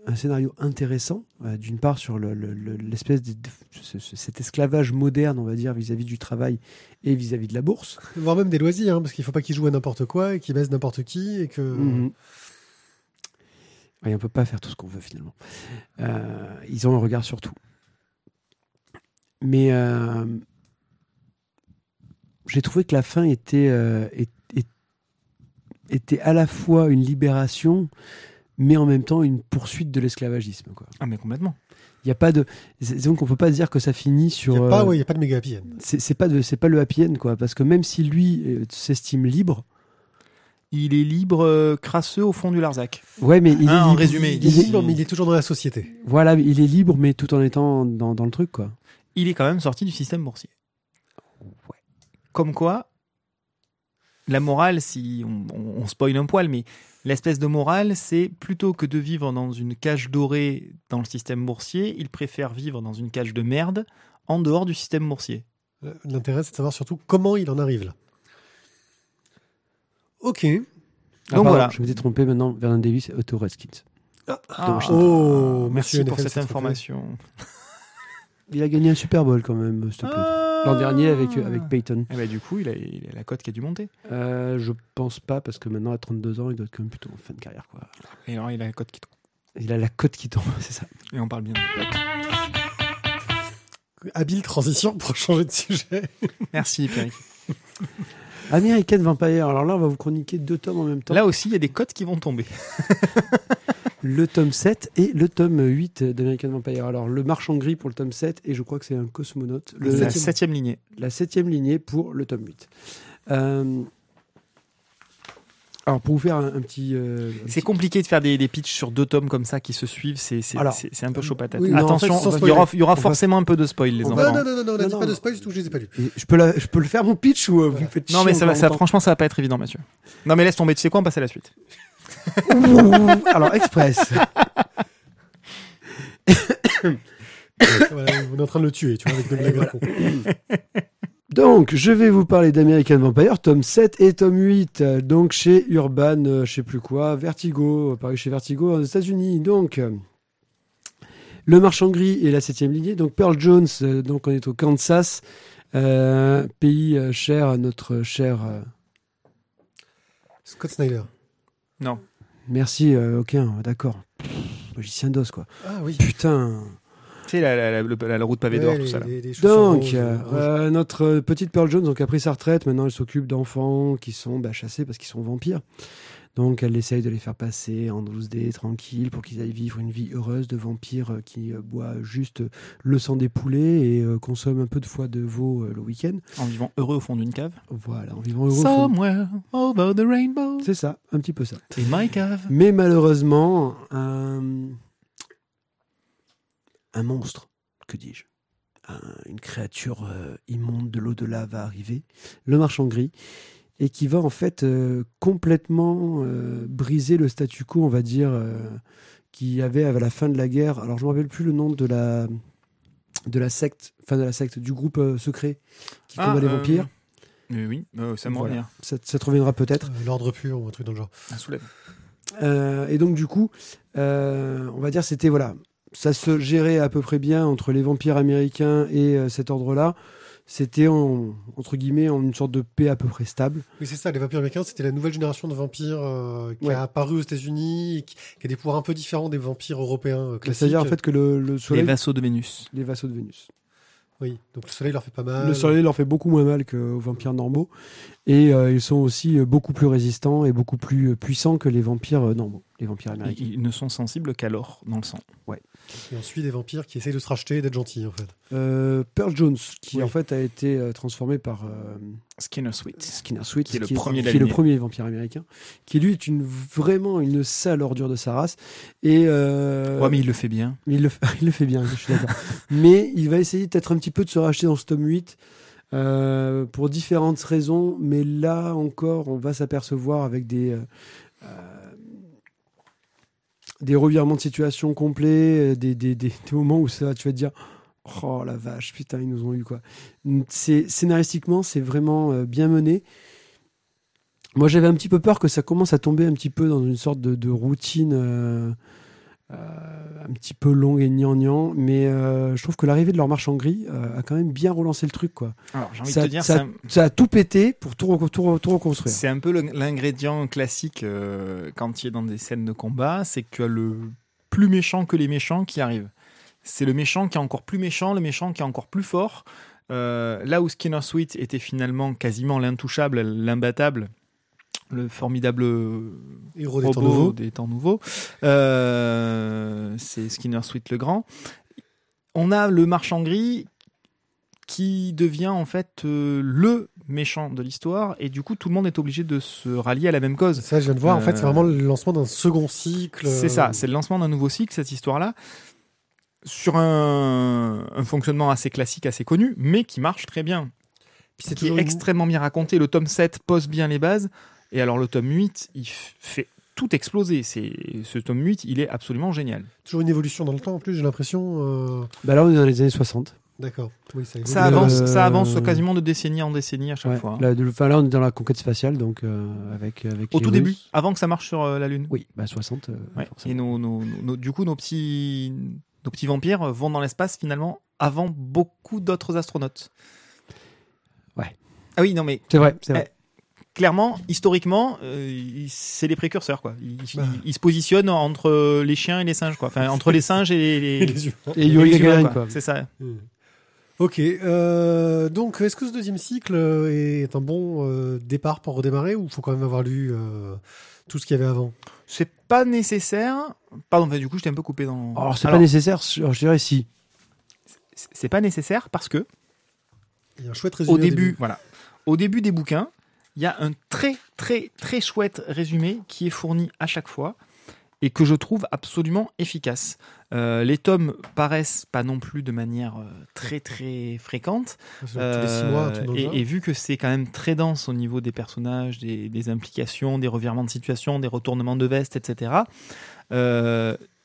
un scénario intéressant, euh, d'une part sur le- le- le- l'espèce de, de- ce- ce- cet esclavage moderne, on va dire, vis-à-vis du travail et vis-à-vis de la bourse. Voire même des loisirs, hein, parce qu'il faut pas qu'il joue à n'importe quoi et qu'il baise n'importe qui et que. Mhm. Ouais, on peut pas faire tout ce qu'on veut finalement. Euh, ils ont un regard sur tout. Mais euh, j'ai trouvé que la fin était, était à la fois une libération, mais en même temps une poursuite de l'esclavagisme. quoi. Ah, mais complètement. Il y a pas de, c'est- donc on peut pas dire que ça finit Il sur. n'y a, pas- euh, ouais, il y a pas de méga happy end. c'est c'est pas de, c'est pas le happy end quoi, parce que même si lui euh, s'estime libre, Il est libre, euh, crasseux au fond du Larzac. ouais, mais il Hein, est en libre- résumé, Il est libre, mais il est toujours dans la société. Voilà, il est libre, mais tout en étant dans, dans le truc, quoi. Il est quand même sorti du système boursier. Ouais. Comme quoi, la morale, si on, on, on spoil un poil, mais l'espèce de morale, c'est plutôt que de vivre dans une cage dorée dans le système boursier, il préfère vivre dans une cage de merde en dehors du système boursier. L'intérêt, c'est de savoir surtout comment il en arrive là. Ok. Ah, Donc pardon, voilà. Je m'étais trompé maintenant, Vernon Davis et Otto Redskins. Ah, Oh, merci monsieur pour NFL, cette information. Il a gagné un Super Bowl quand même, s'il te plaît. L'an dernier avec, euh, avec Peyton. Eh ben, du coup, il a, il a la cote qui a dû monter. Euh, je pense pas, parce que maintenant, à 32 ans, il doit être quand même plutôt en fin de carrière. Quoi. Et alors, il a la cote qui tombe. Il a la cote qui tombe, [laughs] c'est ça. Et on parle bien. Habile transition pour changer de sujet. Merci, Pierre. [laughs] American Vampire. Alors là, on va vous chroniquer deux tomes en même temps. Là aussi, il y a des cotes qui vont tomber. [laughs] Le tome 7 et le tome 8 d'American Vampire. Alors, le marchand gris pour le tome 7, et je crois que c'est un cosmonaute. Le, la septième lignée. la septième lignée pour le tome 8. Euh, alors, pour vous faire un, un petit... euh, C'est petit- compliqué de faire des, des pitchs sur deux tomes comme ça qui se suivent. C'est c'est- Alors, c'est- c'est un peu chaud patate. oui, non, en fait, Attention, il y aura, spoiler. il y aura On va- forcément un peu de spoil, les on enfants. va- Non, non, non, non, on a Non, dit non. pas de spoil, surtout que je les ai pas lus. Je, peux la- je peux le faire mon pitch ou euh, vous me faites Non, mais ça va, ça, franchement, ça va pas être évident, Mathieu. Non, mais laisse tomber. Tu sais quoi On passe à la suite. Alors, Express. [coughs] Voilà, on est en train de le tuer, tu vois, avec nos blagues. [laughs] Donc, je vais vous parler d'American Vampire, tome 7 et tome 8. euh, Donc, chez Urban, euh, je sais plus quoi, Vertigo, paru chez Vertigo aux États-Unis. Donc, euh, le marchand gris et la septième lignée. Donc, Pearl Jones, euh, donc on est au Kansas, euh, pays euh, cher à notre cher. euh, Scott Snyder. Non. merci, euh, aucun, d'accord. Magicien d'os, quoi. Ah oui. Putain. Tu sais, la, la, la, le- la- la route pavée d'or, Ouais, tout les- ça. Là. les- les chaussures Donc, rouges, euh, rouges. euh, notre petite Pearl Jones donc, a pris sa retraite. Maintenant, elle s'occupe d'enfants qui sont bah, chassés parce qu'ils sont vampires. Donc, elle essaye de les faire passer en 12D, tranquille, pour qu'ils aillent vivre une vie heureuse de vampires euh, qui euh, boit juste le sang des poulets et euh, consomme un peu de foie de veau euh, le week-end. En vivant heureux au fond d'une cave. Voilà, en vivant heureux. Somewhere over the rainbow. C'est ça, un petit peu ça. In my cave. Mais malheureusement, un, un monstre, que dis-je, Un- une créature euh, immonde de l'au-delà va arriver, le marchand gris, et qui va en fait euh, complètement euh, briser le statu quo, on va dire, euh, qu'il y avait à la fin de la guerre. Alors je ne me rappelle plus le nom de la de la secte, enfin de la secte, du groupe euh, secret qui combat les vampires. oui, euh, ça me Voilà. revient. Ça, ça te reviendra peut-être. Euh, L'ordre pur ou un truc dans le genre. Un soulève. Euh, et donc du coup, euh, on va dire c'était voilà, ça se gérait à peu près bien entre les vampires américains et euh, cet ordre-là. C'était en- entre guillemets en une sorte de paix à peu près stable. Oui, c'est ça, les vampires américains, c'était la nouvelle génération de vampires euh, qui Ouais. a apparu aux États-Unis et qui, qui a des pouvoirs un peu différents des vampires européens euh, classiques. C'est-à-dire en fait que le, le Les soleil, vassaux de Vénus. les vassaux de Vénus. Oui, donc le soleil leur fait pas mal. Le soleil leur fait beaucoup moins mal qu'aux vampires normaux et euh, ils sont aussi beaucoup plus résistants et beaucoup plus puissants que les vampires normaux, les vampires américains. Ils, ils ne sont sensibles qu'à l'or dans le sang. Et on suit des vampires qui essayent de se racheter et d'être gentils, en fait. Euh, Pearl Jones, qui Oui. en fait a été euh, transformé par euh, Skinner Sweet. Skinner Sweet, Qui est le premier qui est le premier vampire américain, qui lui est une, vraiment une sale ordure de sa race. Et, euh, Ouais, mais il le fait bien. mais il, le, fait- [laughs] il le fait bien, je suis d'accord. mais il va essayer peut-être un petit peu de se racheter dans ce tome 8 euh, pour différentes raisons. Mais là encore, on va s'apercevoir avec des, euh, des revirements de situation complets, euh, des, des, des, moments où ça, tu vas te dire Oh la vache, putain, ils nous ont eu quoi. Scénaristiquement, c'est vraiment euh, bien mené. Moi, j'avais un petit peu peur que ça commence à tomber un petit peu dans une sorte de, routine euh, un petit peu longue et gnangnan, mais euh, je trouve que l'arrivée de leur marche en gris euh, a quand même bien relancé le truc. Quoi. Alors, j'ai envie Ça, de te dire, ça- a tout pété pour tout, reco- tout, re- tout reconstruire. c'est un peu l'ingrédient classique euh, quand tu es dans des scènes de combat, c'est que le plus méchant que les méchants qui arrivent. C'est le méchant qui est encore plus méchant, le méchant qui est encore plus fort. Euh, là où Skinner Sweet était finalement quasiment l'intouchable, l'imbattable, le formidable Héros des temps nouveaux. des temps nouveaux, euh, c'est Skinner Sweet le Grand. On a le marchand gris qui devient en fait euh, le méchant de l'histoire et du coup tout le monde est obligé de se rallier à la même cause. Ça, je viens de voir. En fait, c'est Euh, vraiment le lancement d'un second cycle. C'est ça, c'est le lancement d'un nouveau cycle, cette histoire-là, sur un, un fonctionnement assez classique, assez connu, mais qui marche très bien, c'est qui est toujours une- extrêmement bien raconté. Le tome 7 pose bien les bases, et alors le tome 8, il fait tout exploser. C'est Ce tome 8, il est absolument génial. toujours une évolution dans le temps. En plus, j'ai l'impression. euh, Bah là, on est dans les années 60. D'accord. Oui, ça. Ça Euh, avance, ça avance quasiment de décennie en décennie à chaque Ouais. fois. hein. Là, de- enfin, là, on est dans la conquête spatiale, donc euh, avec, avec Au tout début, avant que ça marche sur euh, la Lune. Oui, bah 60. euh, Ouais. Et nos, nos- nos- du coup, nos petits, nos petits vampires vont dans l'espace finalement avant beaucoup d'autres astronautes. Ouais. Ah oui, non mais C'est vrai, c'est vrai. Clairement, historiquement, euh, c'est les précurseurs quoi. Ils, Bah. ils- ils se positionnent entre les chiens et les singes quoi. Enfin, entre les singes et les, [laughs] Et les, humains. Et et les humains, Gagarin, quoi. quoi. C'est ça. Ok. euh, donc, est-ce que ce deuxième cycle euh, est un bon euh, départ pour redémarrer ou faut quand même avoir lu euh, tout ce qu'il y avait avant? C'est pas nécessaire. Pardon, enfin, du coup, je t'ai un peu coupé dans. Alors, c'est Alors, pas nécessaire, je je dirais si. c'est pas nécessaire parce que Il y a un chouette résumé au début, voilà, au début des bouquins, il y a un très très très chouette résumé qui est fourni à chaque fois et que je trouve absolument efficace. Euh, les tomes paraissent pas non plus de manière euh, très très fréquente Tous les six mois, un truc dans Euh, et, et vu que c'est quand même très dense au niveau des personnages, des, des implications, des revirements de situation, des retournements de veste, etc.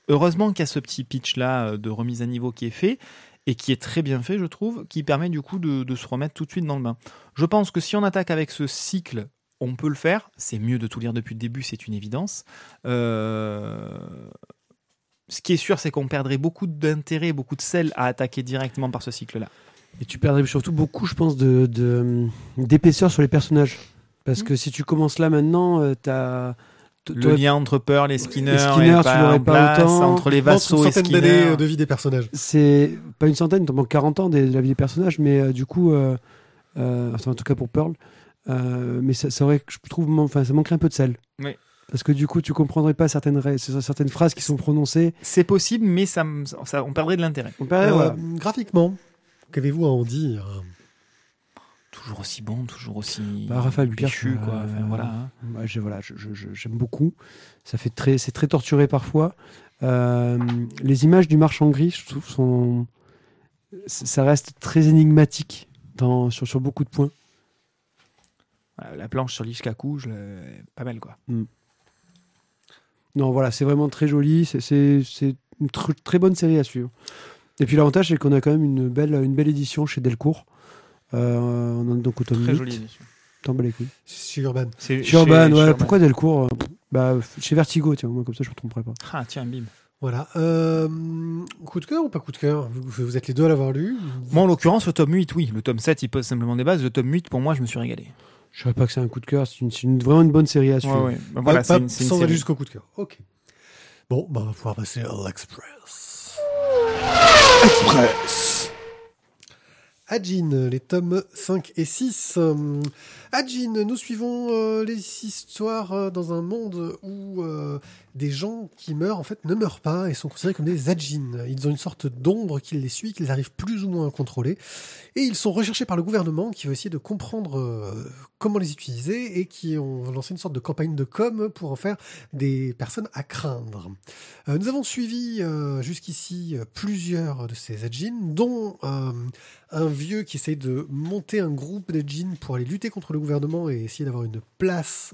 heureusement qu'il y a ce petit pitch là de remise à niveau qui est fait et qui est très bien fait, je trouve, qui permet du coup de, de se remettre tout de suite dans le bain. Je pense que si on attaque avec ce cycle, on peut le faire. C'est mieux de tout lire depuis le début, c'est une évidence. Euh, Ce qui est sûr, c'est qu'on perdrait beaucoup d'intérêt, beaucoup de sel à attaquer directement par ce cycle-là. Et tu perdrais surtout beaucoup, je pense, de, de- d'épaisseur sur les personnages. Parce Mm. que si tu commences là maintenant, euh, t'as. Le lien entre Pearl et Skinner, Et Skinner, tu pas l'aurais en pas place, autant. entre les vassaux une et d'années Skinner. euh, de vie des personnages. C'est pas une centaine, il t'en manque 40 ans de la vie des personnages, mais euh, du coup, euh, euh, enfin, en tout cas pour Pearl, euh, mais ça, ça aurait, je trouve, enfin, ça manquerait un peu de sel. Oui. Parce que du coup, tu comprendrais pas certaines, phrases qui sont prononcées. C'est possible, mais ça, on perdrait de l'intérêt. Euh, voilà. Graphiquement, qu'avez-vous à en dire? Toujours aussi bon, toujours aussi Bah, Raphaël Pierre, péchu, quoi. euh, Enfin, voilà. hein. Ouais, je- voilà, je- je- je- j'aime beaucoup. Ça fait très, c'est très torturé parfois. Euh, les images du marchand gris, je trouve, sont, ça reste très énigmatique dans, sur, sur beaucoup de points. Voilà, La planche sur l'Ishkaku, je pas mal, quoi. Non, voilà, c'est vraiment très joli. C'est- une tr- très bonne série à suivre. Et puis l'avantage, c'est qu'on a quand même une belle, une belle édition chez Delcourt. Euh, on en est donc au tome Très 8. jolie édition. T'en bats les couilles. Chez Urban. C'est Chez Urban, ouais, Urban. pourquoi Delcourt euh, bah, Chez Vertigo, tiens, moi, comme ça je me tromperai pas. Ah, tiens, bim. Voilà. Euh, coup de cœur ou pas coup de cœur? Vous, vous êtes les deux à l'avoir lu. Moi, en l'occurrence, le tome 8, oui. Le tome 7, il pose simplement des bases. Le tome 8, pour moi, je me suis régalé. Je dirais pas que c'est un coup de cœur, c'est une, c'est une- vraiment une bonne série à suivre. Ouais, ouais. Bah, voilà, Pas- c'est une, c'est sans aller série. jusqu'au coup de cœur. Ok. Bon, bah, on va pouvoir passer à l'Express. Express. Ajin, les tomes 5 et 6. Euh, Ajin, nous suivons euh, les histoires euh, dans un monde où des gens qui meurent en fait ne meurent pas et sont considérés comme des Ajin. Ils ont une sorte d'ombre qui les suit, qu'ils arrivent plus ou moins à contrôler. Et ils sont recherchés par le gouvernement qui veut essayer de comprendre euh, comment les utiliser et qui ont lancé une sorte de campagne de com pour en faire des personnes à craindre. Euh, nous avons suivi euh, jusqu'ici plusieurs de ces Ajin, dont un vieux qui essaye de monter un groupe de djinns pour aller lutter contre le gouvernement et essayer d'avoir une place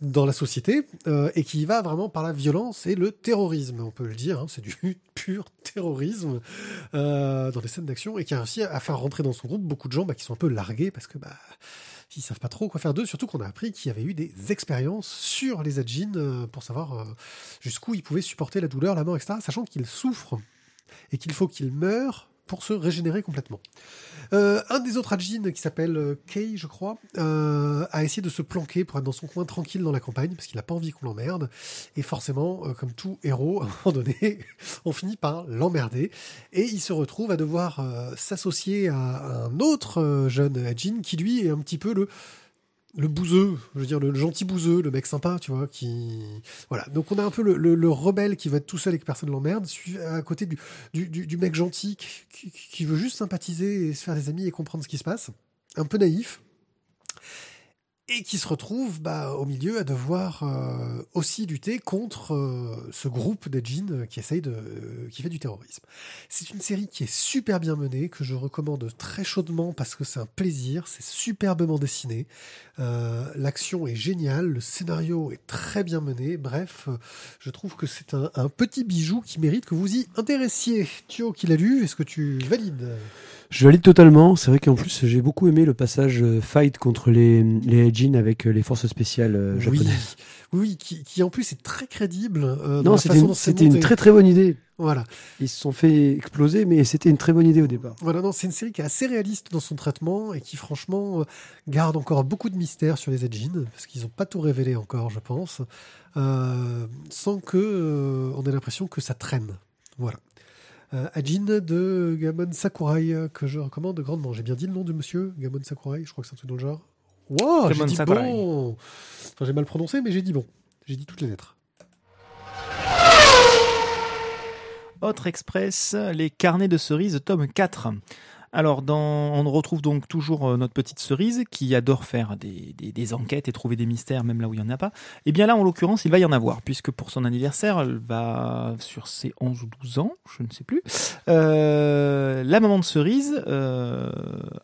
dans la société euh, et qui va vraiment par la violence et le terrorisme, on peut le dire. hein, c'est du [laughs] pur terrorisme euh, dans les scènes d'action et qui a réussi à faire rentrer dans son groupe beaucoup de gens bah, qui sont un peu largués parce que bah, ils savent pas trop quoi faire d'eux. Surtout qu'on a appris qu'il y avait eu des expériences sur les Adjin euh, pour savoir euh, jusqu'où ils pouvaient supporter la douleur, la mort, etc. Sachant qu'ils souffrent et qu'il faut qu'ils meurent pour se régénérer complètement. Euh, un des autres Adjin, qui s'appelle euh, Kei, je crois, euh, a essayé de se planquer pour être dans son coin tranquille dans la campagne, parce qu'il n'a pas envie qu'on l'emmerde. Et forcément, comme tout héros, à un moment donné, [laughs] on finit par l'emmerder. Et il se retrouve à devoir s'associer à un autre jeune Adjin, qui lui est un petit peu le le bouseux, je veux dire le gentil bouseux, le mec sympa, tu vois, qui voilà. Donc on a un peu le, le- le rebelle qui va être tout seul et que personne l'emmerde, à côté du, du, du- du mec gentil qui, qui- qui veut juste sympathiser et se faire des amis et comprendre ce qui se passe, un peu naïf, et qui se retrouve bah, au milieu à devoir euh, aussi lutter contre euh, ce groupe des djinns qui essaye de, qui fait du terrorisme. C'est une série qui est super bien menée, que je recommande très chaudement parce que c'est un plaisir, c'est superbement dessiné, euh, l'action est géniale, le scénario est très bien mené, bref, euh, je trouve que c'est un, petit bijou qui mérite que vous y intéressiez. Thio qui l'a lu, est-ce que tu valides? Je valide totalement. C'est vrai qu'en plus, j'ai beaucoup aimé le passage euh, fight contre les, les Jin avec euh, les forces spéciales euh, Oui, japonaises. oui, qui, qui en plus est très crédible. euh, Non, c'était une, c'était très très bonne idée. Voilà. Ils se sont fait exploser, mais c'était une très bonne idée au départ. Voilà, non, c'est une série qui est assez réaliste dans son traitement et qui, franchement, garde encore beaucoup de mystères sur les Edgin, parce qu'ils n'ont pas tout révélé encore, je pense, euh, sans que euh, on ait l'impression que ça traîne. Voilà. Euh, Ajin de Gamon Sakurai, euh, que je recommande grandement. J'ai bien dit le nom de monsieur Gamon Sakurai, je crois que c'est un truc dans le genre. Wow, j'ai Gamon dit Sakurai. bon Enfin, j'ai mal prononcé, mais j'ai dit bon. J'ai dit toutes les lettres. Autre Express, les carnets de cerises, tome 4. Alors, on retrouve donc toujours euh, notre petite cerise qui adore faire des, enquêtes et trouver des mystères même là où il n'y en a pas. Et bien là, en l'occurrence, il va y en avoir, puisque pour son anniversaire, elle va sur ses 11 ou 12 ans, je ne sais plus. Euh, la maman de cerise euh,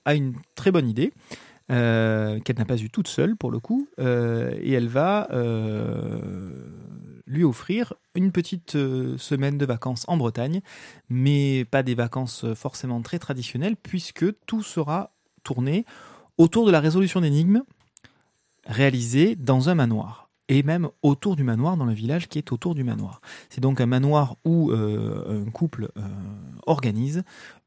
a une très bonne idée. qu'elle n'a pas eue toute seule pour le coup, et elle va lui offrir une petite euh, semaine de vacances en Bretagne, mais pas des vacances euh, forcément très traditionnelles, puisque tout sera tourné autour de la résolution d'énigmes réalisée dans un manoir. Et même autour du manoir, dans le village qui est autour du manoir. C'est donc un manoir où euh, un couple organise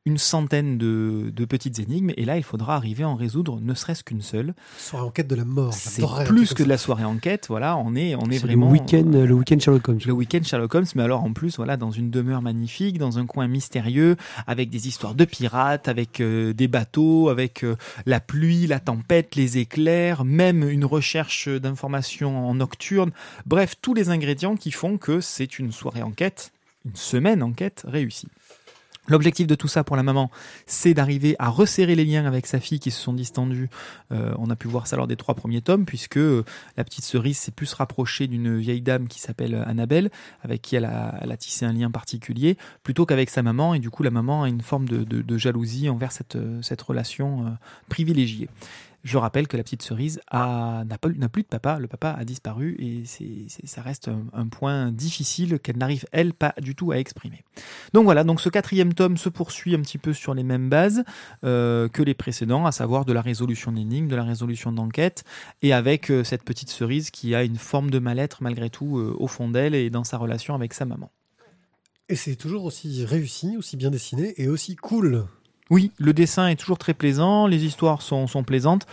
une centaine de, de petites énigmes, et là il faudra arriver à en résoudre ne serait-ce qu'une seule. Sur enquête de la mort. C'est plus que de la soirée enquête, voilà, on est, on est, vraiment... le week-end, le week-end Sherlock Holmes. Le week-end Sherlock Holmes, mais alors en plus, voilà, dans une demeure magnifique, dans un coin mystérieux, avec des histoires de pirates, avec euh, des bateaux, avec euh, la pluie, la tempête, les éclairs, même une recherche d'informations en nocturne. Bref, tous les ingrédients qui font que c'est une soirée enquête, une semaine enquête réussie. L'objectif de tout ça pour la maman, c'est d'arriver à resserrer les liens avec sa fille qui se sont distendus. Euh, on a pu voir ça lors des trois premiers tomes, puisque euh, la petite cerise s'est plus rapprochée d'une vieille dame qui s'appelle Annabelle, avec qui elle a, elle a tissé un lien particulier, plutôt qu'avec sa maman. Et du coup, la maman a une forme de, jalousie envers cette, euh, relation euh, privilégiée. Je rappelle que la petite cerise n'a plus de papa, le papa a disparu et ça reste un, point difficile qu'elle n'arrive, elle, pas du tout à exprimer. Donc voilà, donc ce quatrième tome se poursuit un petit peu sur les mêmes bases euh, que les précédents, à savoir de la résolution d'énigmes, de la résolution d'enquête, et avec euh, cette petite cerise qui a une forme de mal-être malgré tout euh, au fond d'elle et dans sa relation avec sa maman. Et c'est toujours aussi réussi, aussi bien dessiné et aussi cool. Oui, le dessin est toujours très plaisant, les histoires sont, sont plaisantes.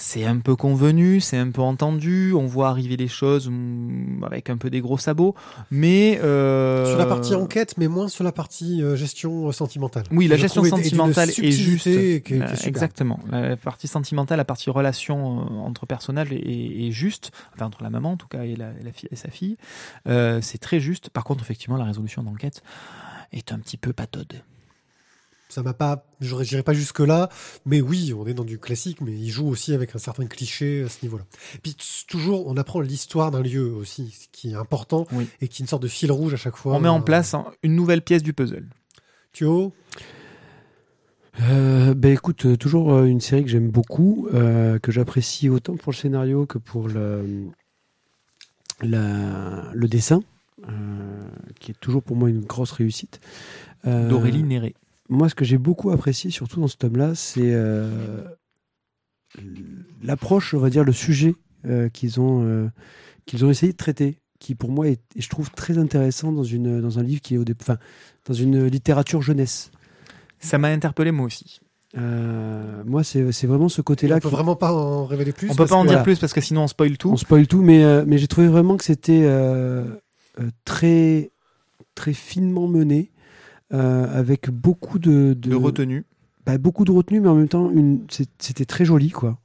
C'est un peu convenu, c'est un peu entendu, on voit arriver les choses mm, avec un peu des gros sabots, mais... euh, Sur la partie enquête, mais moins sur la partie euh, gestion euh, sentimentale. Oui, la Je gestion trouve est- est sentimentale juste. qui est- qui est super. exactement. La partie sentimentale, la partie relation entre personnages est, est- est juste. Enfin, entre la maman, en tout cas, et, la, la fille, et sa fille. Euh, c'est très juste. Par contre, effectivement, la résolution d'enquête est un petit peu patode. Ça m'a pas, je dirais pas jusque là, mais oui, on est dans du classique, mais il joue aussi avec un certain cliché à ce niveau-là. Et Puis toujours, on apprend l'histoire d'un lieu aussi, ce qui est important Oui. et qui est une sorte de fil rouge à chaque fois. On met en Euh, place hein, une nouvelle pièce du puzzle. Thio, Euh, ben écoute, euh, toujours une série que j'aime beaucoup, euh, que j'apprécie autant pour le scénario que pour le, la- le dessin, euh, qui est toujours pour moi une grosse réussite. Euh, D'Aurélie Néré. Moi, ce que j'ai beaucoup apprécié, surtout dans ce tome-là, c'est euh, l'approche, on va dire, le sujet euh, qu'ils ont, euh, qu'ils ont essayé de traiter, qui pour moi est, je trouve, très intéressant dans, une, dans un livre qui est au dé- enfin, dans une littérature jeunesse. Ça m'a interpellé moi aussi. Euh, moi, c'est c'est vraiment ce On côté-là. peut qui- vraiment pas en révéler plus. On peut pas en que- dire voilà. plus parce que sinon on spoil tout. On spoil tout, mais, euh, mais j'ai trouvé vraiment que c'était euh, euh, très, très finement mené, euh, avec beaucoup de, De retenue. bah, beaucoup de retenue, mais en même temps, une- c'était très joli, quoi.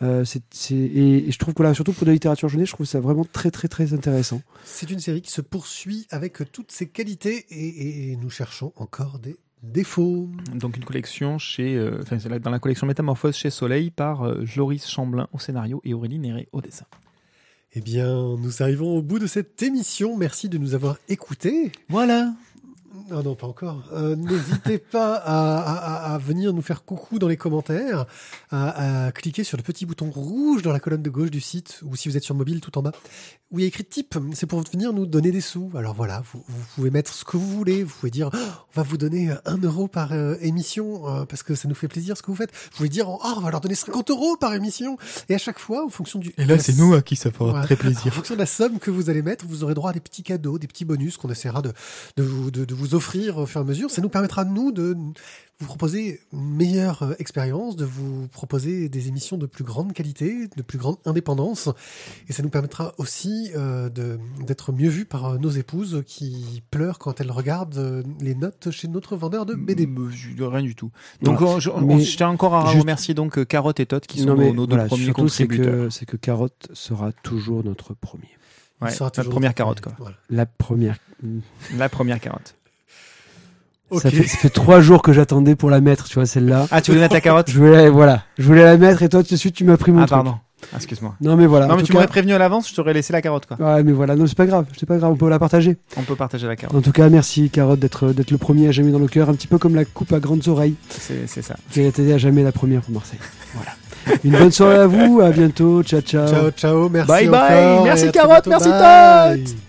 Euh, c'est- c'est- et, et je trouve que là, surtout pour de la littérature jeunesse, je trouve ça vraiment très, très, très intéressant. C'est une série qui se poursuit avec toutes ses qualités et, et- et nous cherchons encore des défauts. Donc une collection chez, euh, enfin, c'est là- dans la collection Métamorphose chez Soleil par euh, Joris Chamblin au scénario et Aurélie Néré au dessin. Eh bien, nous arrivons au bout de cette émission. Merci de nous avoir écoutés. Voilà. Non, non, pas encore. Euh, N'hésitez [laughs] pas à, à- à venir nous faire coucou dans les commentaires, à, à cliquer sur le petit bouton rouge dans la colonne de gauche du site, ou si vous êtes sur mobile, tout en bas, où il y a écrit type. C'est pour venir nous donner des sous. Alors voilà, vous, vous pouvez mettre ce que vous voulez. Vous pouvez dire, Oh, on va vous donner un euro par euh, émission, euh, parce que ça nous fait plaisir ce que vous faites. Vous pouvez dire, oh, on va leur donner 50 euros par émission. Et à chaque fois, en fonction du... à qui ça fera Ouais. En fonction de la somme que vous allez mettre, vous aurez droit à des petits cadeaux, des petits bonus qu'on essaiera de, de, vous, de, de vous offrir au fur et à mesure. Ça nous permettra, nous, de vous proposer une meilleure euh, expérience, de vous proposer des émissions de plus grande qualité, de plus grande indépendance. Et ça nous permettra aussi euh, de- d'être mieux vus par euh, nos épouses qui pleurent quand elles regardent euh, les notes chez notre vendeur de BD. Rien du tout. Donc Voilà. je, on- Mais je tiens encore à juste- remercier donc Carotte et Tot qui sont Non, mais nos, nos deux voilà, premiers surtout, c'est contributeurs. que, c'est que Carotte sera toujours notre premier. Ouais, la première carotte quoi. Voilà. La première. La première carotte. Ça, fait, ça fait trois jours que j'attendais pour la mettre, tu vois, celle-là. Ah tu voulais mettre ta carotte Je voulais, voilà, je voulais la mettre et toi, tout de suite, tu m'as pris mon Ah truc. pardon. Ah, Excuse-moi. Non, mais voilà. non mais tu cas- m'aurais prévenu à l'avance, je t'aurais laissé la carotte quoi. Ouais, mais voilà, non, c'est pas grave, c'est pas grave, on peut la partager. On peut partager la carotte. En tout cas, merci Carotte d'être d'être le premier à jamais dans le cœur, un petit peu comme la coupe à grandes oreilles C'est c'est ça. qui a été à jamais la première pour Marseille. Voilà. Une bonne soirée à vous, à bientôt, ciao ciao. Ciao, ciao, merci Bye bye, encore merci Carotte, bientôt. merci Bye. Tot.